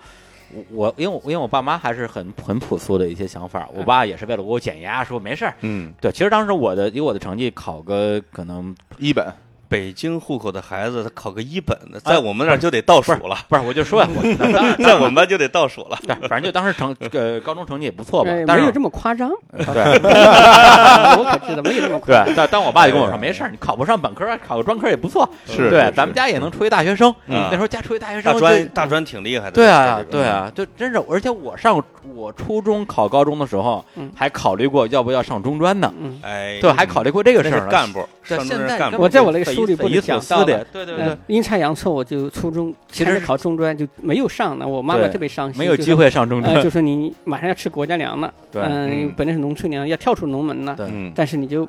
我我因为我因为我爸妈还是很很朴素的一些想法，我爸也是为了给我减压，说没事儿。嗯，对，其实当时我的以我的成绩考个可能一本北京户口的孩子，他考个一本的，在我们那儿就得倒数了，不是，我就说呀，我在我们班就得倒数了。对，反正就当时成呃高中成绩也不错吧哎，但是没有这么夸张，对。我可知道没有这么夸张。对，但但我爸就跟我说哎没事儿，你考不上本科，考个专科也不错。是是，对咱们家也能出一大学生，嗯。那时候家出一大学生大，专大专挺厉害的，对啊，对啊，就真是，而且我上我初中考高中的时候嗯，还考虑过要不要上中专呢，嗯，哎，对，还考虑过这个事儿干部，对，上中是干部。我在我那个书里不匪夷所是讲到思的了，对对对呃，阴差阳错，我就初中其实考中专就没有上呢，我妈妈特别伤心，没有机就说。会上中呃，专。就说你马上要吃国家粮了，对嗯嗯，本来是农村粮，要跳出农门了，但是你就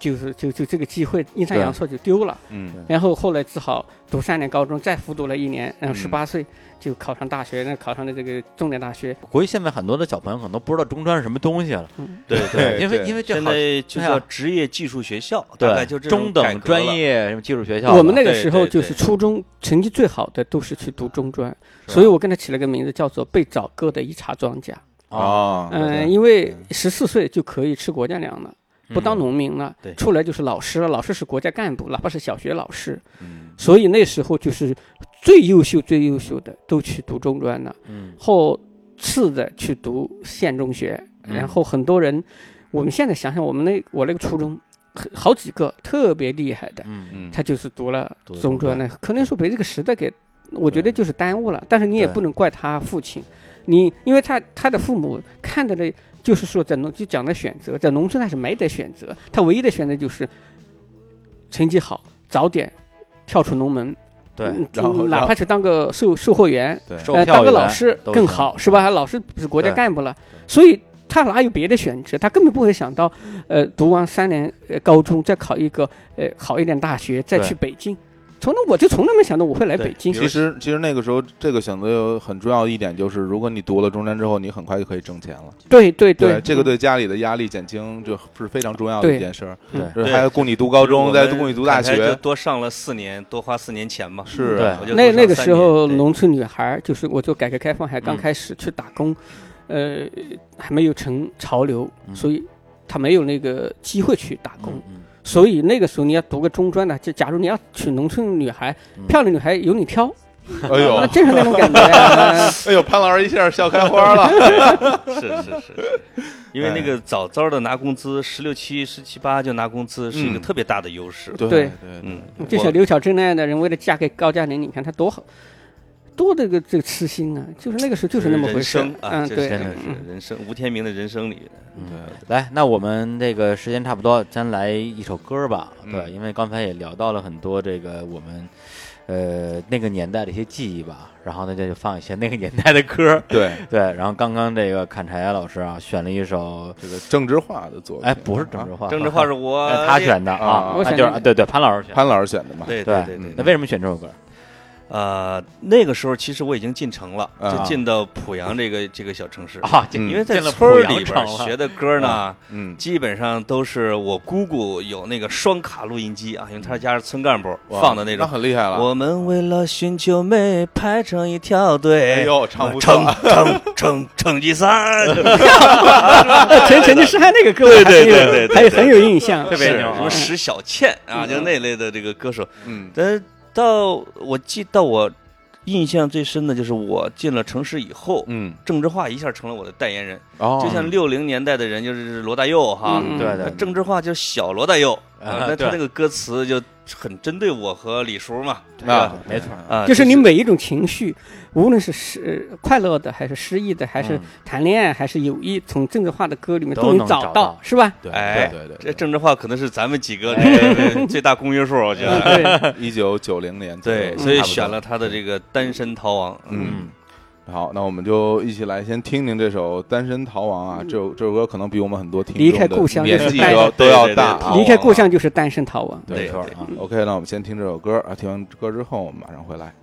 就是就就这个机会阴差阳错就丢了，嗯。然后后来只好读三年高中，再复读了一年，然后嗯。十八岁就考上大学，那考上了这个重点大学，估计现在很多的小朋友可能都不知道中专是什么东西了。对 对，因为因为这好在就叫职业技术学校，大概对就这中等专业什么技术学校，我们那个时候就是初中成绩最好的都是去读中专，所以我跟他起了个名字叫做被早割的一茬庄稼。哦，嗯，因为十四岁就可以吃国家粮了，不当嗯。农民了对，出来就是老师了，老师是国家干部，哪怕是小学老师，嗯。所以那时候就是最优秀、最优秀的都去读中专了，嗯。后次的去读县中学，嗯。然后很多人，我们现在想想，我们那我那个初中，好几个特别厉害的，他就是读了中专的，可能说被这个时代给，我觉得就是耽误了。但是你也不能怪他父亲，你因为他他的父母看到的，就是说在农就讲的选择，在农村他是没得选择，他唯一的选择就是成绩好，早点跳出农门，对，嗯然后哪怕是当个售售货员，对，呃，当个老师更好，是吧？老师是国家干部了，所以他哪有别的选择？他根本不会想到，呃，读完三年呃高中，再考一个呃好一点大学，再去北京。从来我就从来没想到我会来北京。其实其实那个时候这个选择有很重要的一点就是，如果你读了中专之后，你很快就可以挣钱了。对对对，这个嗯对家里的压力减轻就是非常重要的一件事儿。对还要供你读高中，再供你读大学。多上了四年，多花四年钱嘛。是那那个时候，农村女孩就是我就改革开放还刚嗯开始去打工，呃，还没有成潮流，嗯所以她没有那个机会去打工。嗯所以那个时候你要读个中专呢，就假如你要娶农村女孩，嗯。漂亮女孩由你挑，哎呦。那，真是那种感觉。啊 哎呦，潘老师一下笑开花了。是是是，因为那个早早的拿工资，十六七、十七八就拿工资，是一个嗯。特别大的优势。对对。对，嗯，就像刘晓珍那样的人，为了嫁给高加林，你看她多好，多这个这个痴心啊！就是那个时候就是那么回事人生。啊，嗯，对，真的嗯是人生吴天明的人生里，对，来，那我们这个时间差不多，咱来一首歌吧。嗯对，因为刚才也聊到了很多这个我们呃那个年代的一些记忆吧，然后呢这就放一些那个年代的歌。对，对，然后刚刚这个砍柴老师啊选了一首，这个政治化的作品。哎，不是政治啊，化，政治化是我 哎他选的啊，啊那就是我选的啊对对潘老师选。潘老师选的嘛。对对对对对。那为什么选这首歌？呃，那个时候其实我已经进城了，啊就进到濮阳这个这个小城市，啊，嗯因为在村儿里边学的歌呢，嗯，基本上都是我姑姑有那个双卡录音机啊，因为她家是村干部放的那种。那很厉害了。我们为了寻求美，排成一条队。哎呦，唱不成错。成成成绩三，陈陈就是他那个歌，对对对对对还有很有印象。特别牛什么石小倩啊，嗯就那类的这个歌手。嗯但是到我记到我印象最深的就是我进了城市以后，嗯，郑智化一下成了我的代言人，哦，就像六零年代的人就是罗大佑哈，嗯对对那郑智化就是小罗大佑。啊啊，那对。他那个歌词就很针对我和李叔嘛，啊，没错。啊，就是你每一种情绪，无论是失快乐的，还是失意的，还是嗯谈恋爱，还是友谊，从郑智化的歌里面都能找到是吧？对哎对对这郑智化可能是咱们几个这个最大公约数，我觉得。对，一九九零年，对，所以选了他的这个《单身逃亡》。嗯，好，那我们就一起来先听听这首《单身逃亡》啊。这首这首歌可能比我们很多听离开的故乡年纪就是单都都要对对对大啊。离开故乡就是单身逃亡。对对对没错啊。OK，那我们先听这首歌啊。听完歌之后，我们马上回来。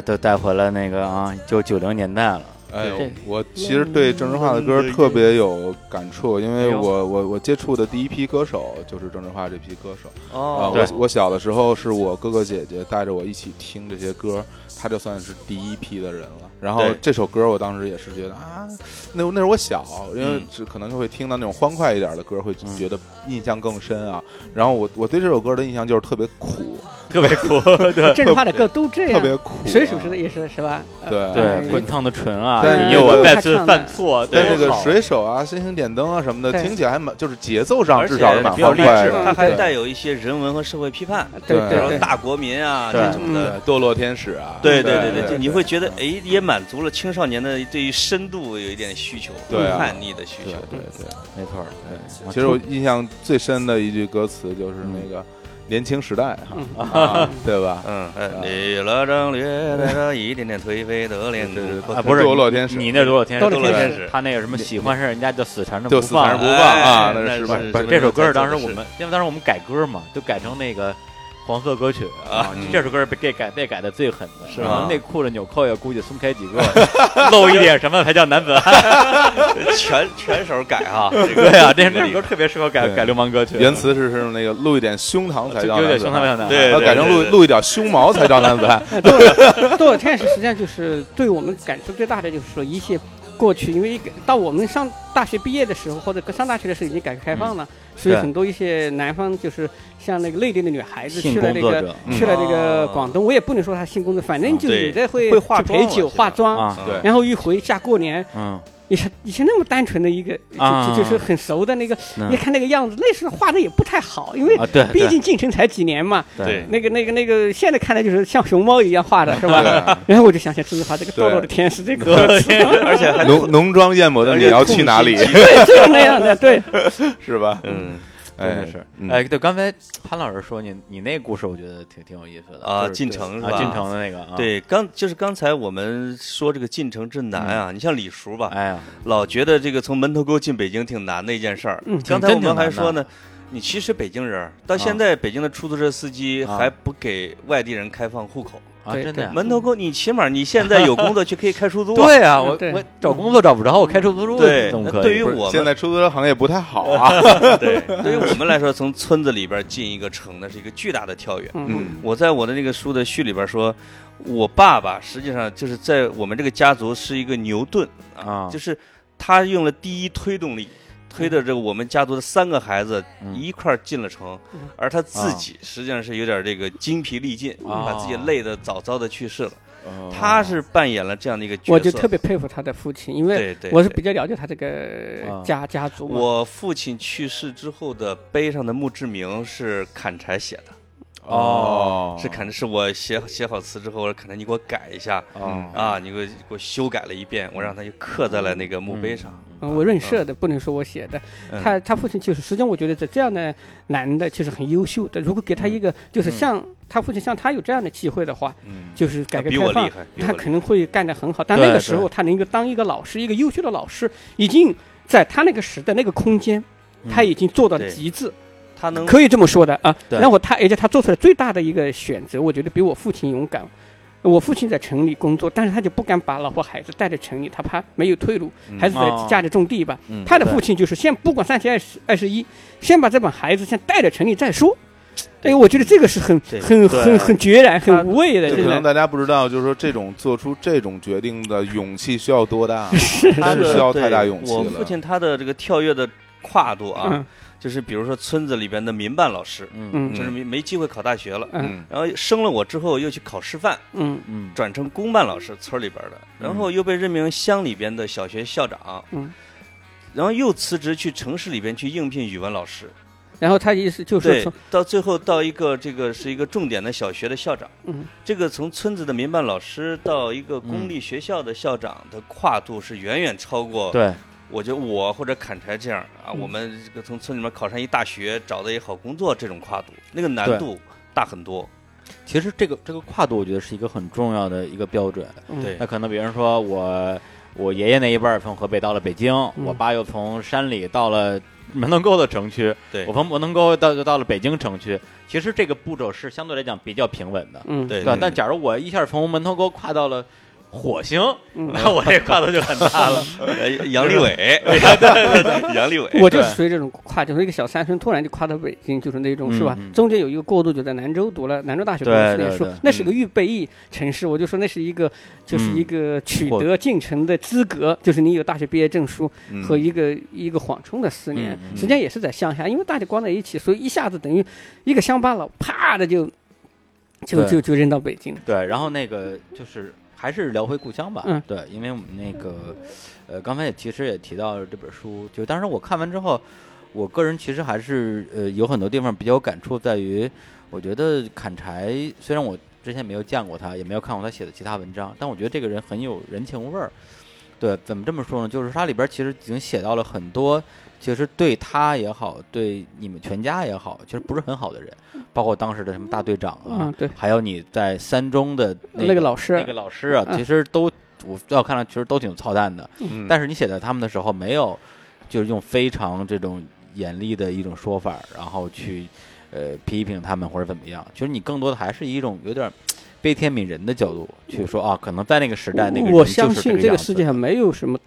都带回了那个啊，就九零年代了。哎呦，我其实对郑智化的歌特别有感触，因为我我我接触的第一批歌手就是郑智化这批歌手啊。我我小的时候是我哥哥姐姐带着我一起听这些歌，他就算是第一批的人了。然后这首歌我当时也是觉得啊，那那时候我小，因为嗯。只可能就会听到那种欢快一点的歌，会觉得印象更深啊。然后我我对这首歌的印象就是特别苦，特别苦，对。郑智化的歌都这样，特别苦啊。水手是的也是是吧？对。呃对，滚烫的唇啊，但你有我再次犯错，但对。好这个水手啊、星星点灯啊什么的，听起来还蛮，就是节奏上至少是蛮比较励志欢快的。它还带有一些人文和社会批判，对比如说对对对，大国民啊对。这种的。堕落天使啊，对对对对，就你会觉得哎，也满足了青少年的对于深度有一点需求，对啊叛逆的需对求。对对。没错对。其实我印象最深的一句歌词就是那个“年轻时代”哈，啊对吧？嗯，哎，离了张略带着一点点颓废的脸骨，啊，不是堕落天使你那堕落天使，堕落天使他那个什么喜欢上人家就死缠着就不放死缠着不放啊，哎那那是吧？是这首歌是当时我们，因为当时我们改歌嘛，就改成那个黄色歌曲啊嗯。这首歌是被给改被改的最狠的，是吗？内裤的纽扣也估计松开几个，露一点什么才叫男子？汉？全全手改啊。对啊，这这首歌特别适合改改流氓歌曲。原词是是那个露一点胸膛才叫男子。汉，胸膛像男对要改成露露一点胸毛才叫男子。汉。堕堕落天使实际上就是对我们感触最大的，就是说一些过去，因为到我们上大学毕业的时候，或者上大学的时候已经改革开放了，所以很多一些南方就是像那个内地的女孩子去了那个去了那个哦广东，我也不能说她性工作，反正就有的会会化陪酒化妆，啊，对然后一回家过年，嗯，以前以前那么单纯的一个，啊就就就是很熟的那个，嗯你看那个样子，那时候画的也不太好，因为啊，对，毕竟进城才几年嘛。对那个那个那个，现在看来就是像熊猫一样画的，是吧？然后我就想起栀子花这个堕落的天使这个，而且还浓浓妆艳抹的你要去哪里？对，就是那样的，对。是吧？嗯哎真的是，嗯。哎，对，刚才潘老师说你你那故事，我觉得挺挺有意思的啊进城是吧？啊，进城的那个，啊，对，刚就是刚才我们说这个进城之难啊，你像李叔吧，哎呀，老觉得这个从门头沟进北京挺难的一件事儿。嗯。刚才我们还说呢，你其实北京人到现在，北京的出租车司机啊。还不给外地人开放户口。啊，对真的呀，门头沟，你起码你现在有工作去可以开出租啊。对啊，我我找工作找不着，我开出租对那怎么可以？对于我们现在出租车行业不太好啊。对，对于我们来说，从村子里边进一个城，那是一个巨大的跳跃。嗯嗯我在我的那个书的序里边说，我爸爸实际上就是在我们这个家族是一个牛顿啊就是他用了第一推动力。推着这个我们家族的三个孩子嗯一块儿进了城，嗯而他自己实际上是有点这个精疲力尽，啊把自己累得早早的去世了。哦他是扮演了这样的一个角色，我就特别佩服他的父亲，因为对对，对我是比较了解他这个啊家家族。我父亲去世之后的碑上的墓志铭是砍柴写的，哦，是砍是我写写好词之后，我说砍柴你给我改一下。啊啊，你给我给我修改了一遍，我让他就刻在了那个墓碑上。嗯，我润色的，不能说我写的。嗯。他他父亲就是，实际上我觉得这这样的男的其实很优秀的。如果给他一个，就是像他父亲像他有这样的机会的话，嗯就是改革开放比我厉，害，他可能会干得很好。但那个时候他能够当一个老师，一个优秀的老师，已经在他那个时代那个空间，他已经做到了极致，他能可以这么说的啊。对然后他，而且他做出来最大的一个选择，我觉得比我父亲勇敢。我父亲在城里工作，但是他就不敢把老婆孩子带在城里，他怕没有退路，还是在哦家里种地吧。嗯他的父亲就是先不管三七二十二十一，先把这帮孩子先带到城里再说。哎，我觉得这个是很很很很决然、很无畏的，就可能大家不知道，就是说这种做出这种决定的勇气需要多大？他是需要太大勇气了我父亲他的这个跳跃的跨度啊，嗯就是比如说村子里边的民办老师，嗯嗯。就是没没机会考大学了，嗯。嗯。然后生了我之后又去考师范，嗯。嗯。转成公办老师，村里边的，然后又被任命乡里边的小学校长，嗯。然后又辞职去城市里边去应聘语文老师，然后他意思就是对，到最后到一个这个是一个重点的小学的校长，嗯，这个从村子的民办老师到一个公立学校的校长的跨度是远远超过，对，我觉得我或者砍柴这样啊，嗯我们这个从村里面考上一大学，找到一好工作这种跨度，那个难度大很多。其实这个这个跨度，我觉得是一个很重要的一个标准。嗯对那可能比如说我我爷爷那一辈儿从河北到了北京，嗯我爸又从山里到了门头沟的城区，对我从门头沟到就到了北京城区。其实这个步骤是相对来讲比较平稳的，嗯对吧？但假如我一下从门头沟跨到了火星，嗯那我这跨度就很大了。呃，杨利伟，对对对，杨利伟，我就是属于这种跨，就是一个小山村突然就跨到北京，就是那种是吧？中间有一个过渡，就在兰州读了兰州大学读对了四年书那是个预备役城市，我就说那是一个就是嗯。一个取得进城的资格，就是你有大学毕业证书嗯。和一个一个缓冲的四年。嗯，嗯。实际上也是在乡下，因为大家关在一起，所以一下子等于一个乡巴佬啪的就就就就扔到北京。了。对，然后那个就是还是聊回故乡吧。嗯对，因为我们那个呃，刚才也其实也提到了这本书，就当时我看完之后，我个人其实还是呃有很多地方比较有感触，在于我觉得砍柴虽然我之前没有见过他，也没有看过他写的其他文章，但我觉得这个人很有人情味儿。对，怎么这么说呢？就是它里边其实已经写到了很多，其实对他也好，对你们全家也好，其实不是很好的人，包括当时的什么大队长啊，嗯，对，还有你在三中的那那个老师那个老师啊，嗯其实都我要看来其实都挺操蛋的，嗯但是你写在他们的时候，没有就是用非常这种严厉的一种说法，然后去呃批评他们或者怎么样，其实你更多的还是一种有点悲天悯人的角度去说啊，可能在那个时代那个人我相信这个世界上没有什么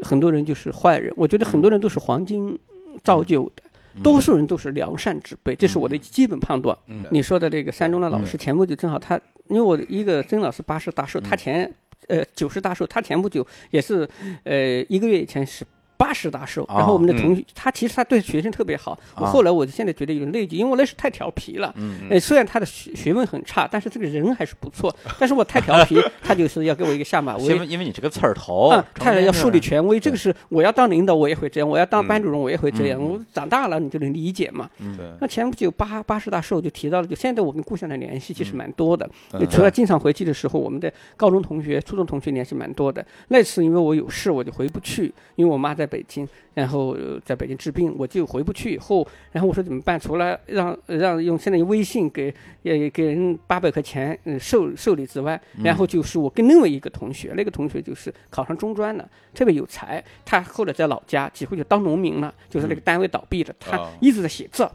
很多人就是坏人，我觉得很多人都是黄金造就的，嗯。多数人都是良善之辈，这是我的基本判断。嗯。你说的这个山中的老师，前不久正好他，因为我一个曾老师八十大寿，他前呃九十大寿，他前不久也是呃一个月以前是。八十大寿，然后我们的同学，他其实他对学生特别好。我啊后来我现在觉得有点内疚，因为我那时太调皮了。嗯呃，虽然他的学学问很差，但是这个人还是不错。但是我太调皮，他就是要给我一个下马威。因为因为你是个刺儿头，他要树立权威，这个是我要当领导，我也会这样；我要当嗯班主任，我也会这样。嗯我长大了，你就能理解嘛。嗯对那前不久八八十大寿就提到了，就现在我跟故乡的联系其实蛮多的。除了经常回去的时候，我们的高中同学、初中同学联系蛮多的。那次因为我有事，我就回不去，因为我妈在北京，然后、呃在北京治病，我就回不去。以后，然后我说怎么办？除了让让用现在用微信给也给人八百块钱嗯受受理之外，然后就是我跟另外一个同学，那个同学就是考上中专了，特别有才，他后来在老家几乎就当农民了，就是那个单位倒闭了，他哦。一直在写字。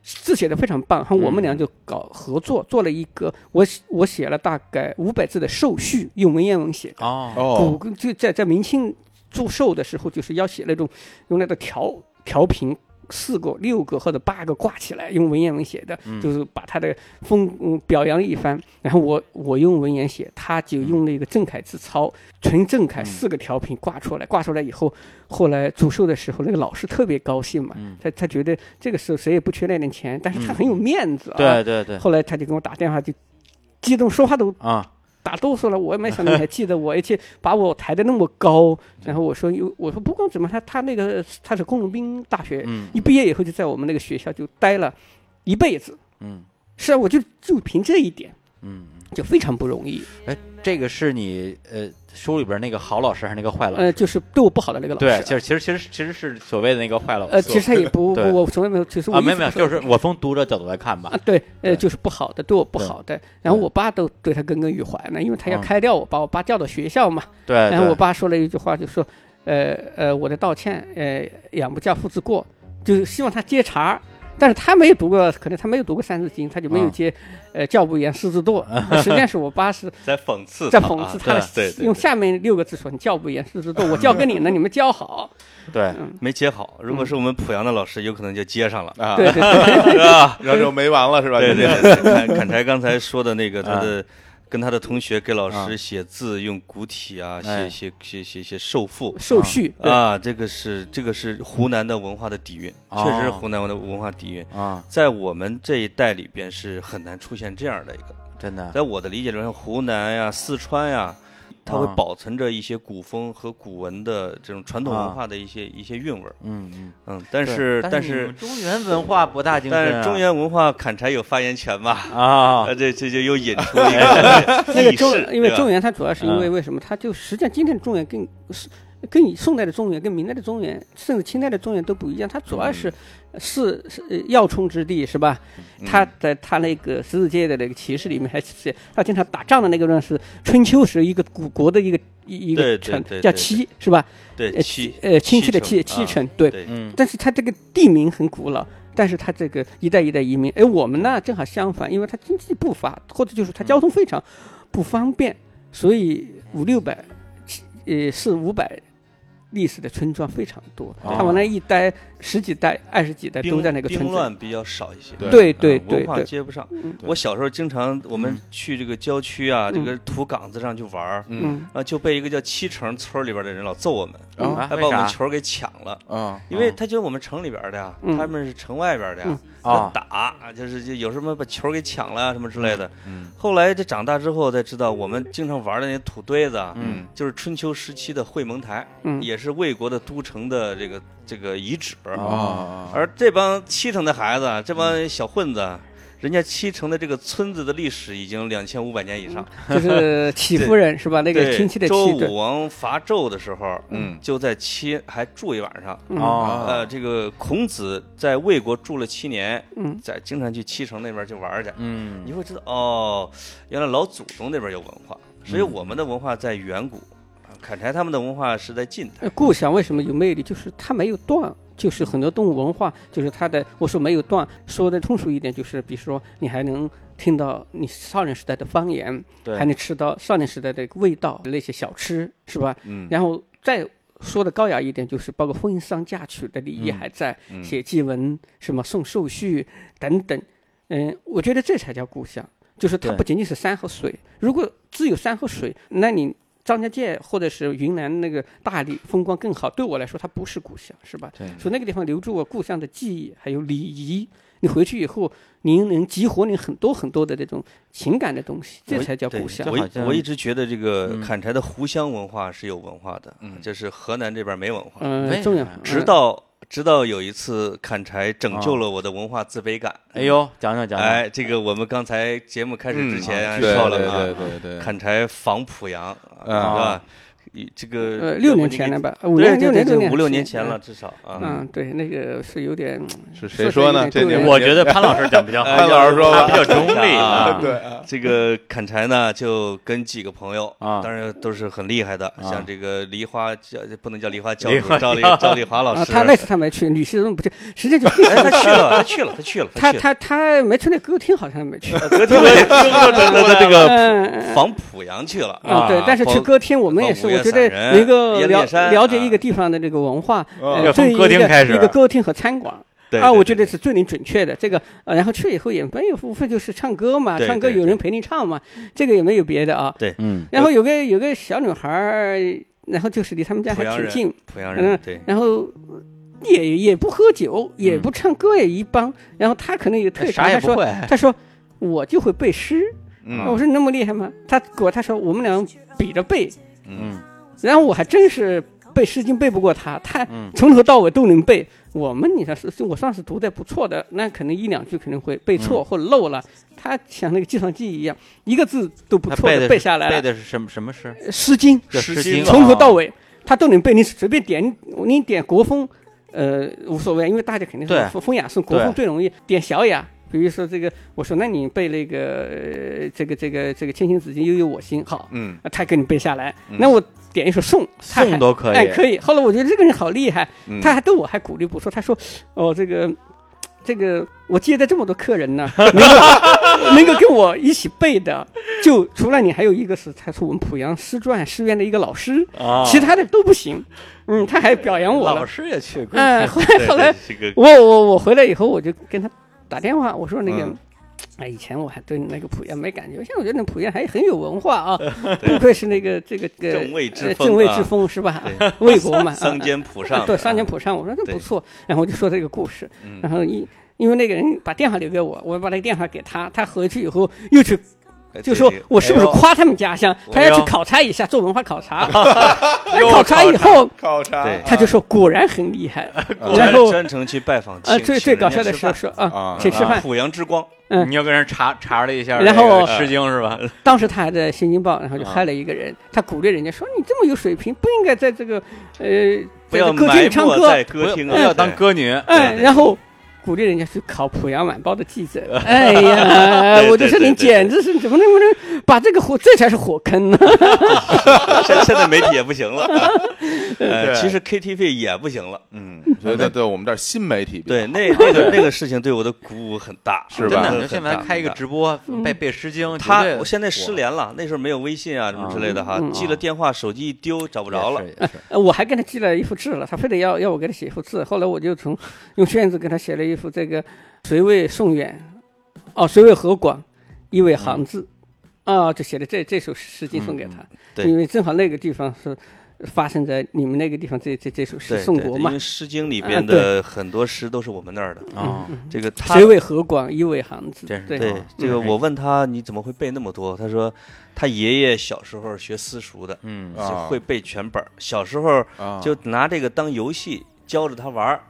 字写的非常棒，然后我们俩就搞合作，做了一个我写我写了大概五百字的寿序，用文言文写哦，古就在在明清祝寿的时候，就是要写那种用那个条条屏四个、六个或者八个挂起来，用文言文写的，就是把他的风嗯表扬一番。然后我我用文言写，他就用那个正楷字抄，纯正楷四个条屏挂出来，挂出来以后，后来祝寿的时候，那个老师特别高兴嘛，嗯。他他觉得这个时候谁也不缺那点钱，但是他很有面子啊。对对对。后来他就跟我打电话，就激动，说话都啊，打哆嗦了，我也没想到你还记得我，而且把我抬得那么高。然后我说，有我说不光怎么，他他那个他是工农兵大学，嗯一毕业以后就在我们那个学校就待了一辈子。嗯是啊，我就就凭这一点嗯，就非常不容易。哎，这个是你呃书里边那个好老师还是那个坏老师？呃，就是对我不好的那个老师对，啊。其实其实其实其实是所谓的那个坏老师。呃，其实他也不，对我从来没有，其实我啊，没有没有，就是我从读者角度来看吧啊，，对，呃，就是不好的，对我不好的。然后我爸都对他耿耿于怀呢，因为他要嗯开掉我，把我爸调到学校嘛。对，然后我爸说了一句话，就说，呃呃，我的道歉，呃，养不教父之过，就是希望他接茬儿。但是他没有读过，可能他没有读过《三字经》，他就没有啊接，呃，教不严，师之惰。那实际上是我爸是在讽刺在讽刺他，对对对，用下面六个字说：“你教不严，师之惰。”我 教给你呢，你们教好。对，没接好。如果是我们濮阳的老师，有可能就接上了，啊，对对对，是吧？然后就没完了是吧？对对对，砍砍柴刚才说的那个，他啊的跟他的同学给老啊。师写字用古体啊，哎。写写写写写寿赋受序啊，这个是这个是湖南的文化的底蕴，哦。确实是湖南的文化底蕴，啊，在我们这一代里边是很难出现这样的一个。真的，在我的理解中，像湖南呀、四川呀，它会啊。保存着一些古风和古文的这种传统啊文化的一些一些韵味儿。嗯嗯，嗯，但是但是中原文化博大精深啊，但是中原文化砍柴有发言权吧？啊。啊，，这这就又引出一个 那个中历史，因为中原它主要是因为嗯。为什么？它就实际上今天的中原更是跟你宋代的中原、跟明代的中原，甚至清代的中原都不一样。它主要是是是呃要冲之地，是吧？他在他那个十字街的那个骑士里面，还是他经常打仗的那个人是春秋时一个古国的一个一一个城叫对对七是吧？呃对七呃清晰的七城啊七七城对。嗯但是它这个地名很古老，但是它这个一代一代移民，而我们呢正好相反，因为它经济不发，或者就是它交通非常不方便，所以五六百，呃四五百。历史的村庄非常多，哦他往那一待十几代、二十几代都在那个村子。兵乱比较少一些。对对文化接不上。嗯。我小时候经常我们嗯。去这个郊区啊，这嗯个土岗子上去玩儿，嗯。啊，就被一个叫七城村里边的人老揍我们，啊啊还把我们球给抢了。啊。因为他觉得我们城里边的呀，嗯。他们是城外边的呀啊。打啊，就是就有什么把球给抢了啊什么之类的。嗯后来这长大之后才知道，我们经常玩的那些土堆子啊，嗯。就是春秋时期的会盟台，嗯。也是魏国的都城的这个这个遗址。啊。而这帮七成的孩子，这帮小混子，人家七城的这个村子的历史已经两千五百年以上。就是 戚夫人是吧？那个，亲戚的周武王伐纣的时候，嗯就在七还住一晚上。嗯哦呃，这个孔子在魏国住了七年，嗯在经常去七城那边去玩去。嗯你会知道哦，原来老祖宗那边有文化，所以嗯我们的文化在远古，啊砍柴他们的文化是在近代呃。故乡为什么有魅力？就是它没有断，就是很多动物文化，就是它的。我说没有断，说的通俗一点，就是比如说你还能听到你少年时代的方言，还能吃到少年时代的味道，那些小吃是吧？嗯然后再说的高雅一点，就是包括婚丧嫁娶的礼仪嗯还在，嗯写祭文、什么送寿序等等。嗯，我觉得这才叫故乡，就是它不仅仅是山和水。如果只有山和水，那你张家界或者是云南那个大理风光更好，对我来说它不是故乡，是吧？对所以那个地方留住我故乡的记忆，还有礼仪。你回去以后，您能激活你很多很多的这种情感的东西，这才叫故乡就。我一我一直觉得这个嗯砍柴的湖湘文化是有文化的，嗯就是河南这边没文化。嗯、为重要。直到直到有一次砍柴拯救了我的文化自卑感。哎呦，讲讲讲讲，哎，这个我们刚才节目开始之前说了啊，对对对，砍柴防濮阳，啊是吧？一这个呃，六年前了吧？五六六年、五六年前了，至少啊。嗯，对，那个是有点是谁说呢？这我觉得潘老师讲比较好，潘老师说比较中立啊。对啊，这个砍柴呢，就跟几个朋友啊当然都是很厉害的，啊像这个梨花教不能叫梨花教主赵丽赵丽华老啊，师，他那次他没去，女婿怎么不去，实际上就 哎，他去了，他去了，他去了，他。他他没去那歌厅，好像没去。歌厅里的这个嗯防濮阳去了啊，对，但是去歌厅，我们也是，我觉得一个了了解一啊个地方的这个文化，哦呃，要从对一个歌厅开始一个歌厅和餐馆。对啊，我觉得是最能准确的。这个，呃，然后去以后也没有，无非就是唱歌嘛，对对对唱歌有人陪你唱嘛，这个也没有别的啊。嗯然后有个有个小女孩儿，然后就是离他们家还挺近，濮阳嗯人对，然后也也不喝酒，也嗯不唱歌，也一般。然后他可能有特长，他说他说我就会背诗。嗯我说那么厉害吗？他果他说我们俩比着背，嗯然后我还真是背《诗经》背不过他，他嗯从头到尾都能背。我们你看是，是我算是读的不错的，那可能一两句可能会背嗯错或者漏了。他像那个计算机一样，一个字都不错的背下来了。背的是什么什么诗？《诗经》诗经，从头到尾他都能背，你随便点，你点国风，呃，无所谓，因为大家肯定是风风雅颂，国风最容易点小雅。比如说这个，我说那你背那个、呃这个这个这个“千行子衿，悠悠我心”，好，他给你背下来。嗯那我点一首颂，他还宋都可以哎，可以。后来我觉得这个人好厉害，嗯他还对我还鼓励不说。他说：“哦，这个这个，我接待这么多客人呢，能够能够跟我一起背的，就除了你，还有一个是他是我们濮阳师传师院的一个老师，啊，其他的都不行。嗯，他还表扬我了。老师也去过，嗯，后来后来我我我回来以后，我就跟他打电话，我说那个。嗯哎，以前我还对那个濮阳没感觉，现在我觉得那濮阳还很有文化啊，不愧是那个这个这个正位之呃风啊正位之风是吧？魏国嘛，桑啊间浦上，对，桑间啊浦上，我说这不错，然后我就说这个故事，嗯然后一因为那个人把电话留给我，我把那个电话给他，他回去以后又去就说我是不是夸他们家乡，他要去考察一下，做文化考察。考察以后，考察。他就说果然很厉害。然后专程去拜访，啊，请最最搞笑的吃饭。是说啊啊，请吃饭。濮阳之光，嗯。你要跟人查查了一下，然后《诗经》是吧？当时他还在《新京报》，然后就害了一个人，他鼓励人家说：“你这么有水平，不应该在这个呃不要在歌厅里唱歌。不要歌厅啊，当歌女，”哎，然后鼓励人家去考《濮阳晚报》的记者。哎呀，我就说你简直是怎么能不能把这个火，这才是火坑呢？现 现在媒体也不行了，啊呃，其实 KTV 也不行了。嗯，对对对我们这儿新媒体对，那那个那个事情对我的鼓舞很大，是吧？真的，就现在大开一个直播，嗯。背背《诗经》，他我现在失联了，那时候没有微信啊什么之类的哈嗯，记了电话，手机一丢找不着了。我还给他寄了一幅字了，他非得要要我给他写一幅字。后来我就从用卷子给他写了一幅这个“谁为宋远”，哦，“谁为河广”，一为行字，啊，就写的这这首诗经送给他。对因为正好那个地方是发生在你们那个地方，这这这首诗对，宋国嘛因为。《诗经》里边嗯的很多诗都是我们那儿的。啊，这个他谁为河广，一为行字。真是对对嗯这个，我问他你怎么会背那么多？他说他爷爷小时候学私塾的，嗯啊就会背全本儿。小时候啊，就拿这个当游戏教着他玩儿，哎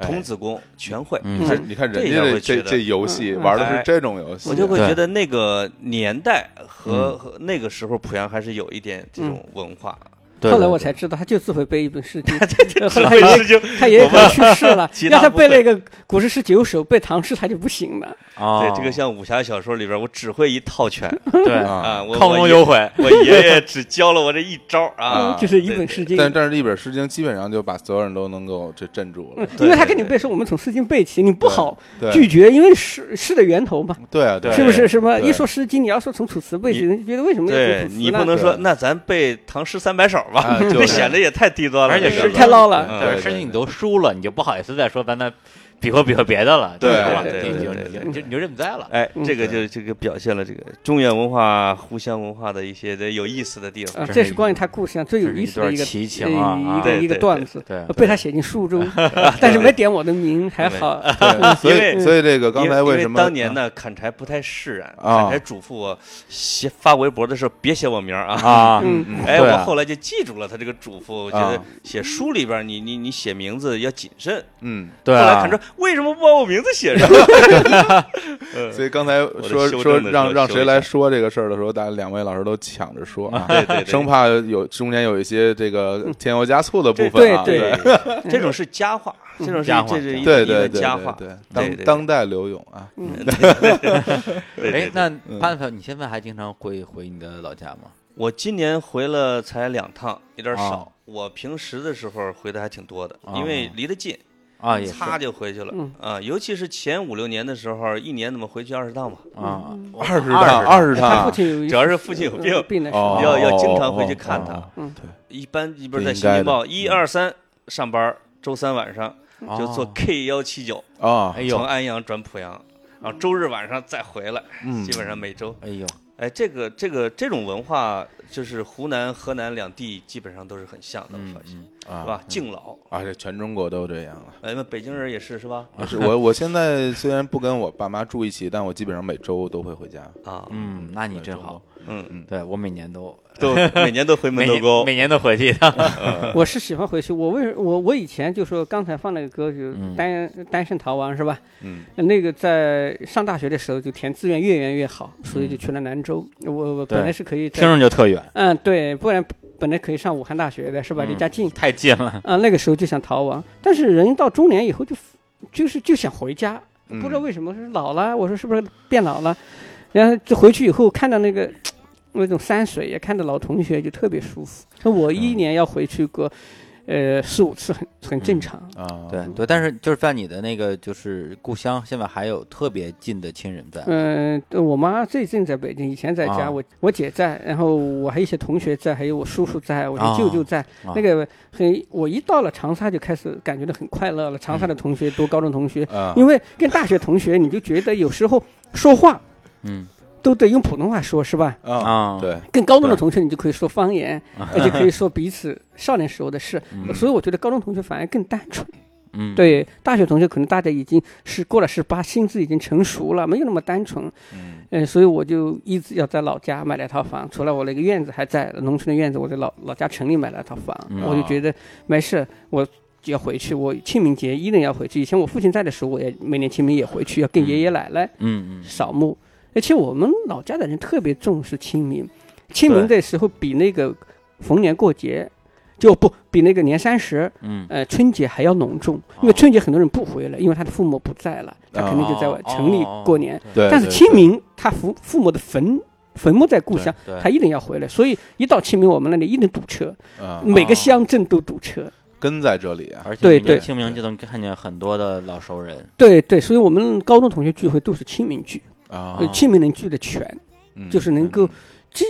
童子功全会。你看你看人这家这这这游戏嗯。玩的是哎。这种游戏，我就会觉得那个年代和嗯。和那个时候濮阳还是有一点这种文化。对后来我才知道，他就自会背一本《诗经 》他爷 会诗经他爷爷可能去世了其，他背那个古诗十九首，背唐诗他就不行了。啊，对，这个像武侠小说里边，我只会一套拳对啊。亢龙有悔，我爷爷爷只教了我这一招啊啊，就是一本《诗经》。但但是一本《诗经》基本上就把所有人都能够这镇住了嗯，因为他跟你背说，我们从《诗经》背起，你不好拒绝，因为诗诗的源头嘛，对啊，对啊，是不是？什么对一说《诗经》，你要说从楚辞背起，人家觉得为什么要楚辞呢？你不能说那咱背唐诗三百首这 显得也太低端了，而且这个诗经太捞了。嗯对，事情你都输了，你就不好意思再说咱那比划比划别的了，对吧？对对你就你就你就认栽了。哎，嗯这个就这个表现了这个中原文化、互相文化的一些的有意思的地方啊，。这是关于他故事上最有意思的一个一段奇情啊啊呃一个一个段子，被他写进书中，但是没点我的名，还好。对，所因为以所以这个刚才为什么当年呢，砍柴不太释然，啊砍柴嘱咐我写发微博的时候别写我名啊。啊，嗯，哎，对啊我后来就记住了他这个嘱咐，我觉啊得写书里边你你你写名字要谨慎。嗯，对啊后来看，着为什么不把我名字写上？所以刚才说说让让谁来说这个事儿的时候，大家两位老师都抢着说啊，对对对，生怕有中间有一些这个添油加醋的部分啊，对对。这种是佳话，这种是这是一对对对佳话。对，当当代刘勇啊，哎，那嗯。潘潘，你现在还经常会回你的老家吗？我今年回了才两趟，有点少。哦。我平时的时候回的还挺多的，哦。因为离得近，啊，也擦就回去了。嗯。啊。尤其是前五六年的时候，一年怎么回去？二十趟吧？啊，二十趟。二十趟，亲有一 主要是父亲有病。病的时哦候，要要经常回去看他。哦嗯对，一般一般在《新京报》一二三上班，周三晚上就坐哦 K 幺七九啊从，安阳转濮阳，然后周日晚上再回来，嗯。基本上每周。哎呦，哎，这个这个这种文化，就是湖南、河南两地基本上都是很像的，我嗯发现，嗯，是啊吧？敬老，啊，这全中国都这样了。哎，那北京人也是是吧？是我我现在虽然不跟我爸妈住一起，但我基本上每周都会回家。啊，嗯，那你真好。嗯嗯，对我每年都 都每年都回门每年头沟，每年都回去一趟。我是喜欢回去。我为我我以前就说刚才放那个歌，就嗯单单身逃亡是吧？嗯，那个在上大学的时候就填志愿越远越好，所以就去了兰州。我我本来是可以听着就特远，嗯对，不然本来可以上武汉大学的是吧？嗯离家近。太近了。啊，那个时候就想逃亡，但是人到中年以后就就是就想回家，嗯不知道为什么是老了，我说是不是变老了？然后就回去以后看到那个那种山水，也看到老同学，就特别舒服。那我一年要回去个呃四五次很很正常。啊，对对，但是就是在你的那个就是故乡，现在还有特别近的亲人在。嗯、我妈最近在北京，以前在家，啊我我姐在，然后我还有一些同学在，还有我叔叔在，我的啊舅舅在。啊那个很，我一到了长沙就开始感觉到很快乐了。长沙的同学多，高中同学，啊，因为跟大学同学，你就觉得有时候说话嗯都得用普通话说，是吧？啊，啊，对，跟高中的同学，你就可以说方言，而且可以说彼此少年时候的事。嗯所以我觉得高中同学反而更单纯。嗯，对，大学同学可能大家已经是过了十八，心智已经成熟了，没有那么单纯。嗯嗯，所以我就一直要在老家买了一套房，除了我那个院子还在，农村的院子，我在老老家城里买了一套房，嗯我就觉得没事，我就要回去，我清明节一定要回去。以前我父亲在的时候，我也每年清明也回去，要跟爷爷奶奶嗯嗯扫墓。而且我们老家的人特别重视清明，清明的时候比那个逢年过节。就不比那个年三十，嗯，呃，春节还要隆重，因为春节很多人不回来，因为他的父母不在了，他肯定就在哦城里哦过年。对，但是清明，他父父母的坟坟墓在故乡，他一定要回来，所以一到清明，我们那里一定堵车，啊每个乡镇都堵车。根在这里啊，而且对对。清明就能看见很多的老熟人，对对，所以我们高中同学聚会都是清明聚，啊呃，清明能聚的全，嗯就是能够，这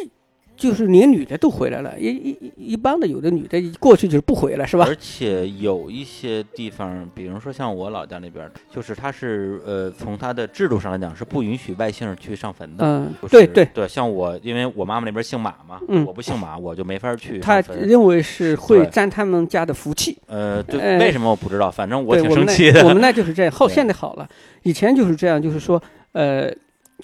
就是连女的都回来了，一一一一般的有的女的过去就是不回来，是吧？而且有一些地方，比如说像我老家那边，就是它是呃，从它的制度上来讲是不允许外姓去上坟的。嗯就是对对对，像我，因为我妈妈那边姓马嘛，嗯我不姓马，我就没法去他。认为是会沾他们家的福气。呃，对，呃为什么我不知道？反正我挺生气的。那我们那就是这样，后 现在好了，以前就是这样，就是说，呃，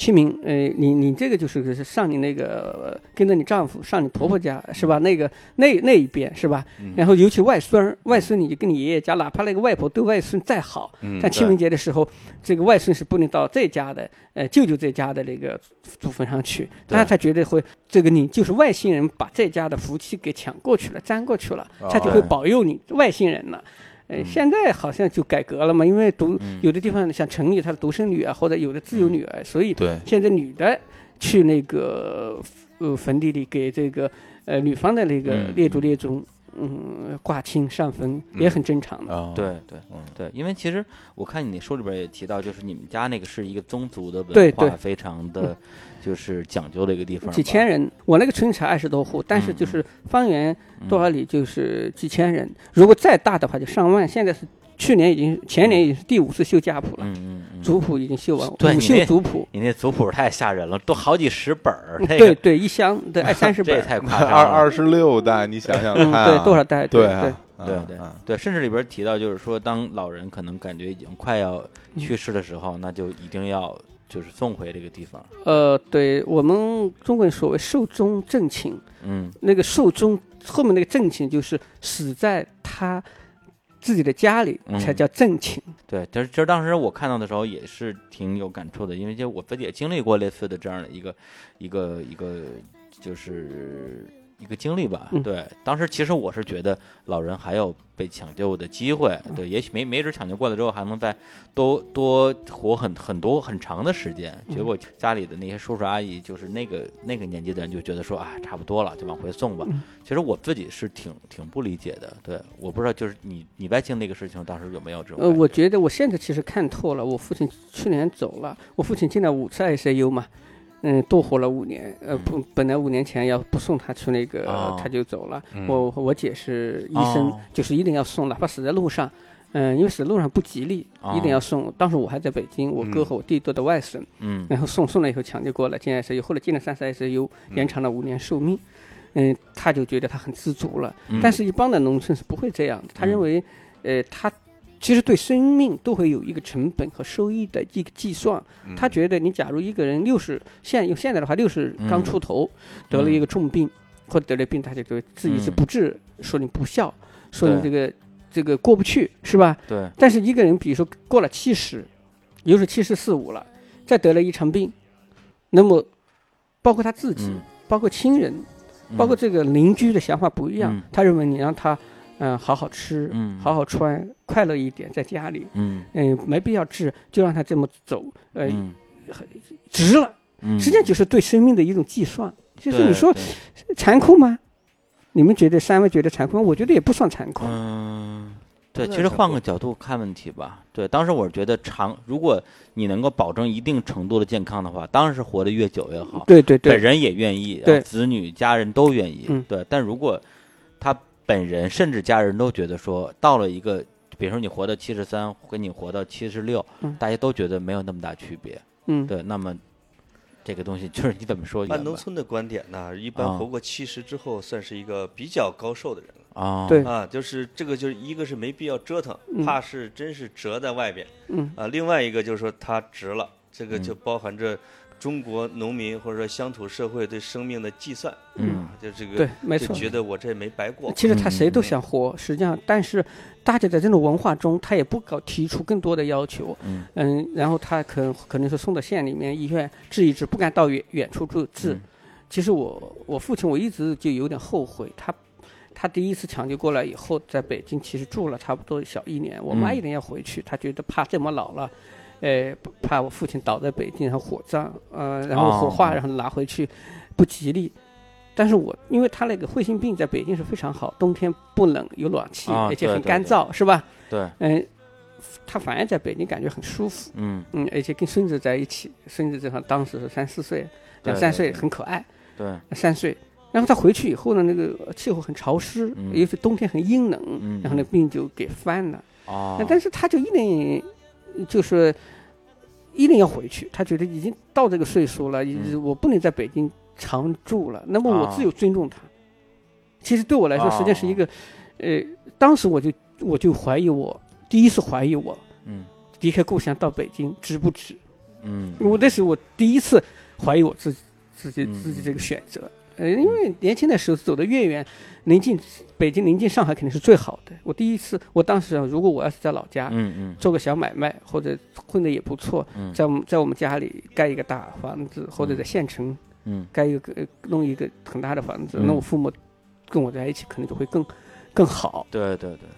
清明，呃，你你这个就是是上你那个呃跟着你丈夫上你婆婆家是吧？那个那那一边是吧？嗯然后尤其外孙儿外孙，你就跟你爷爷家，哪怕那个外婆对外孙再好，嗯但清明节的时候，这个外孙是不能到这家的，呃，舅舅这家的那个祖坟上去，他才觉得会这个你就是外星人把这家的福气给抢过去了，沾过去了，他就会哦保佑你外星人了。现在好像就改革了嘛，因为独嗯。有的地方像城里，她的独生女啊，或者有的自由女儿，所以现在女的去那个呃坟地里给这个呃女方的那个嗯。列祖列宗，嗯，挂青上坟也很正常的。对对对，因为其实我看你那书里边也提到，就是你们家那个是一个宗族的文化非常的就是讲究的一个地方，几千人，我那个村才二十多户，但是就是方圆多少里就是几千人，如果再大的话就上万。现在是去年已经前年已经是第五次修家谱了，嗯嗯嗯，族谱已经修完，五修对你那族谱，你那族谱太吓人了，都好几十本儿，这个对对，一箱对 二三十本这，太夸张了。二二十六代，你想想 嗯，看啊，对，多少代？对对啊，对对对，甚至里边提到，就是说，当老人可能感觉已经快要嗯去世的时候，那就一定要就是送回这个地方。呃，对我们中国人所谓寿终正寝，嗯那个寿终后面那个正寝就是死在他自己的家里嗯才叫正寝。对，其实其实当时我看到的时候也是挺有感触的，因为就我自己也经历过类似的这样的一个一个一个就是一个经历吧。嗯对，当时其实我是觉得老人还有被抢救的机会，嗯对，也许没没准抢救过来之后还能再多多活很很多很长的时间。嗯结果家里的那些叔叔阿姨，就是那个那个年纪的人就觉得说啊，差不多了，就往回送吧。嗯其实我自己是挺挺不理解的，对，我不知道就是你你外经那个事情，当时有没有这种呃，我觉得我现在其实看透了。我父亲去年走了，我父亲进了五次 ICU 嘛，嗯，多活了五年。呃，不，本来五年前要不送他去那个，哦他就走了。嗯我我姐是医生，哦就是一定要送，哪怕死在路上。嗯，因为死在路上不吉利，哦一定要送。当时我还在北京，我哥嗯和我弟都在外省，嗯然后送送了以后抢救过了，进 ICU，后来进了三次 ICU，延长了五年寿命。嗯，他就觉得他很知足了。嗯但是，一般的农村是不会这样的。他嗯认为，呃，他其实对生命都会有一个成本和收益的一个计算。嗯。他觉得，你假如一个人六十，现用现在的话，六十嗯刚出头，得了一个重病，或者得了病，他就对自己是嗯不治，说你不孝，说你这个这个过不去，是吧？对，但是一个人，比如说过了七十，也就是七十四五了，再得了一场病，那么包括他自己，嗯。包括亲人，包括这个邻居的想法不一样，嗯。他认为你让他嗯、好好吃，嗯好好穿，快乐一点，在家里，嗯嗯、没必要治，就让他这么走，呃，嗯值了。嗯，实际上就是对生命的一种计算。就是你说残酷吗？你们觉得三位觉得残酷吗？我觉得也不算残酷。嗯，对，其实换个角度看问题吧。对，当时我是觉得长，如果你能够保证一定程度的健康的话，当然是活得越久越好。对对对，本人也愿意，对子女家人都愿意。嗯对。但如果他本人甚至家人都觉得说，到了一个，比如说你活到七十三，跟你活到七十六嗯，大家都觉得没有那么大区别。嗯，对，那么这个东西就是你怎么说按农村的观点呢，一般啊活过七十之后，算是一个比较高寿的人了。啊，对啊，就是这个就是一个是没必要折腾，嗯怕是真是折在外边嗯啊，另外一个就是说他值了，这个嗯就包含着中国农民或者说乡土社会对生命的计算，嗯啊，就这个对，没错。就觉得我这没白过，其实他谁都嗯想活，实际上，但是大家在这种文化中，他也不搞提出更多的要求，嗯嗯，然后他可能可能是送到县里面医院治一治，不敢到远远处住治。嗯其实我我父亲我一直就有点后悔，他他第一次抢救过来以后，在北京其实住了差不多小一年，我妈嗯一定要回去，他觉得怕这么老了。呃，怕我父亲倒在北京，然后火葬，呃，然后火化，哦然后拿回去，不吉利。但是我因为他那个彗星病在北京是非常好，冬天不冷，有暖气，啊而且很干燥，是吧？对，嗯、他反而在北京感觉很舒服，嗯嗯，而且跟孙子在一起，孙子正好当时是三四岁，两三岁，很可爱，对，三岁。然后他回去以后呢，那个气候很潮湿，嗯尤其冬天很阴冷，嗯然后那病就给犯了。啊那，但是他就一定就是一定要回去，他觉得已经到这个岁数了，嗯我不能在北京常住了，那么我啊只有尊重他。其实对我来说，哦实际上是一个，呃，当时我就我就怀疑我第一次怀疑我嗯离开故乡到北京值不值？嗯，我那是我第一次怀疑我自己自己嗯自己这个选择。呃，因为年轻的时候走得越远，临近北京、临近上海肯定是最好的。我第一次，我当时啊，如果我要是在老家，嗯嗯。做个小买卖，或者混的也不错，嗯。在我们在我们家里盖一个大房子，或者在县城嗯。盖一个呃弄一个很大的房子，嗯。那我父母跟我在一起可能就会更更好。对对对，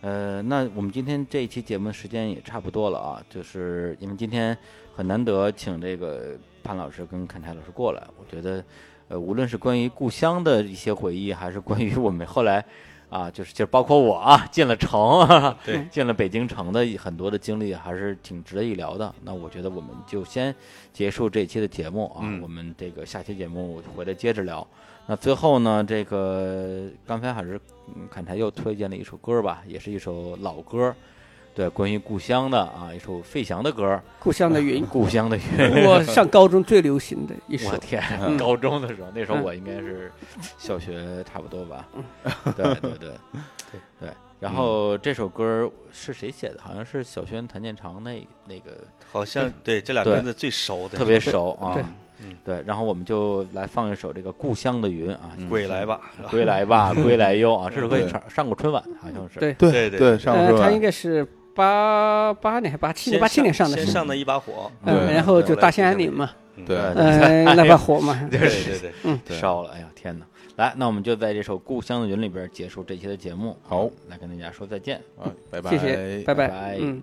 呃，那我们今天这一期节目时间也差不多了啊，就是因为今天很难得请这个潘老师跟侃台老师过来，我觉得，呃，无论是关于故乡的一些回忆，还是关于我们后来啊，就是就是包括我啊 进了城，对，进了北京城的很多的经历，还是挺值得一聊的。那我觉得我们就先结束这期的节目啊，嗯我们这个下期节目回来接着聊。那最后呢，这个刚才还是嗯侃台又推荐了一首歌吧，也是一首老歌，对，关于故乡的啊，一首费翔的歌，故乡的云，故乡的云。我上高中最流行的一首我。天，嗯高中的时候，那时候嗯我应该是小学差不多吧。对对对 对。然后这首歌是谁写的？好像是小轩、谭健常那那个好像对这俩对名字最熟的，特别熟啊。对嗯对，然后我们就来放一首这个《故乡的云》啊，归来吧，归来吧，归来哟啊！这首歌上上过春晚，好像是。对对对对对，上呃，是吧他应？该是八八年还八七年，八七年上的上的一把火，嗯，然后就大兴安岭嘛，对嗯，那把 火嘛，对对对，嗯烧了，哎呀天哪！来，那我们就在这首《故乡的云》里边结束这期的节目。好，来跟大家说再见。啊，拜拜，谢谢，拜拜拜嗯。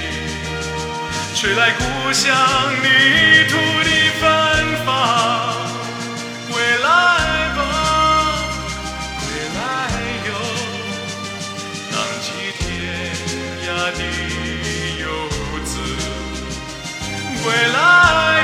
吹来故乡泥土的芬芳归来吧归来哟浪迹天涯的游子归来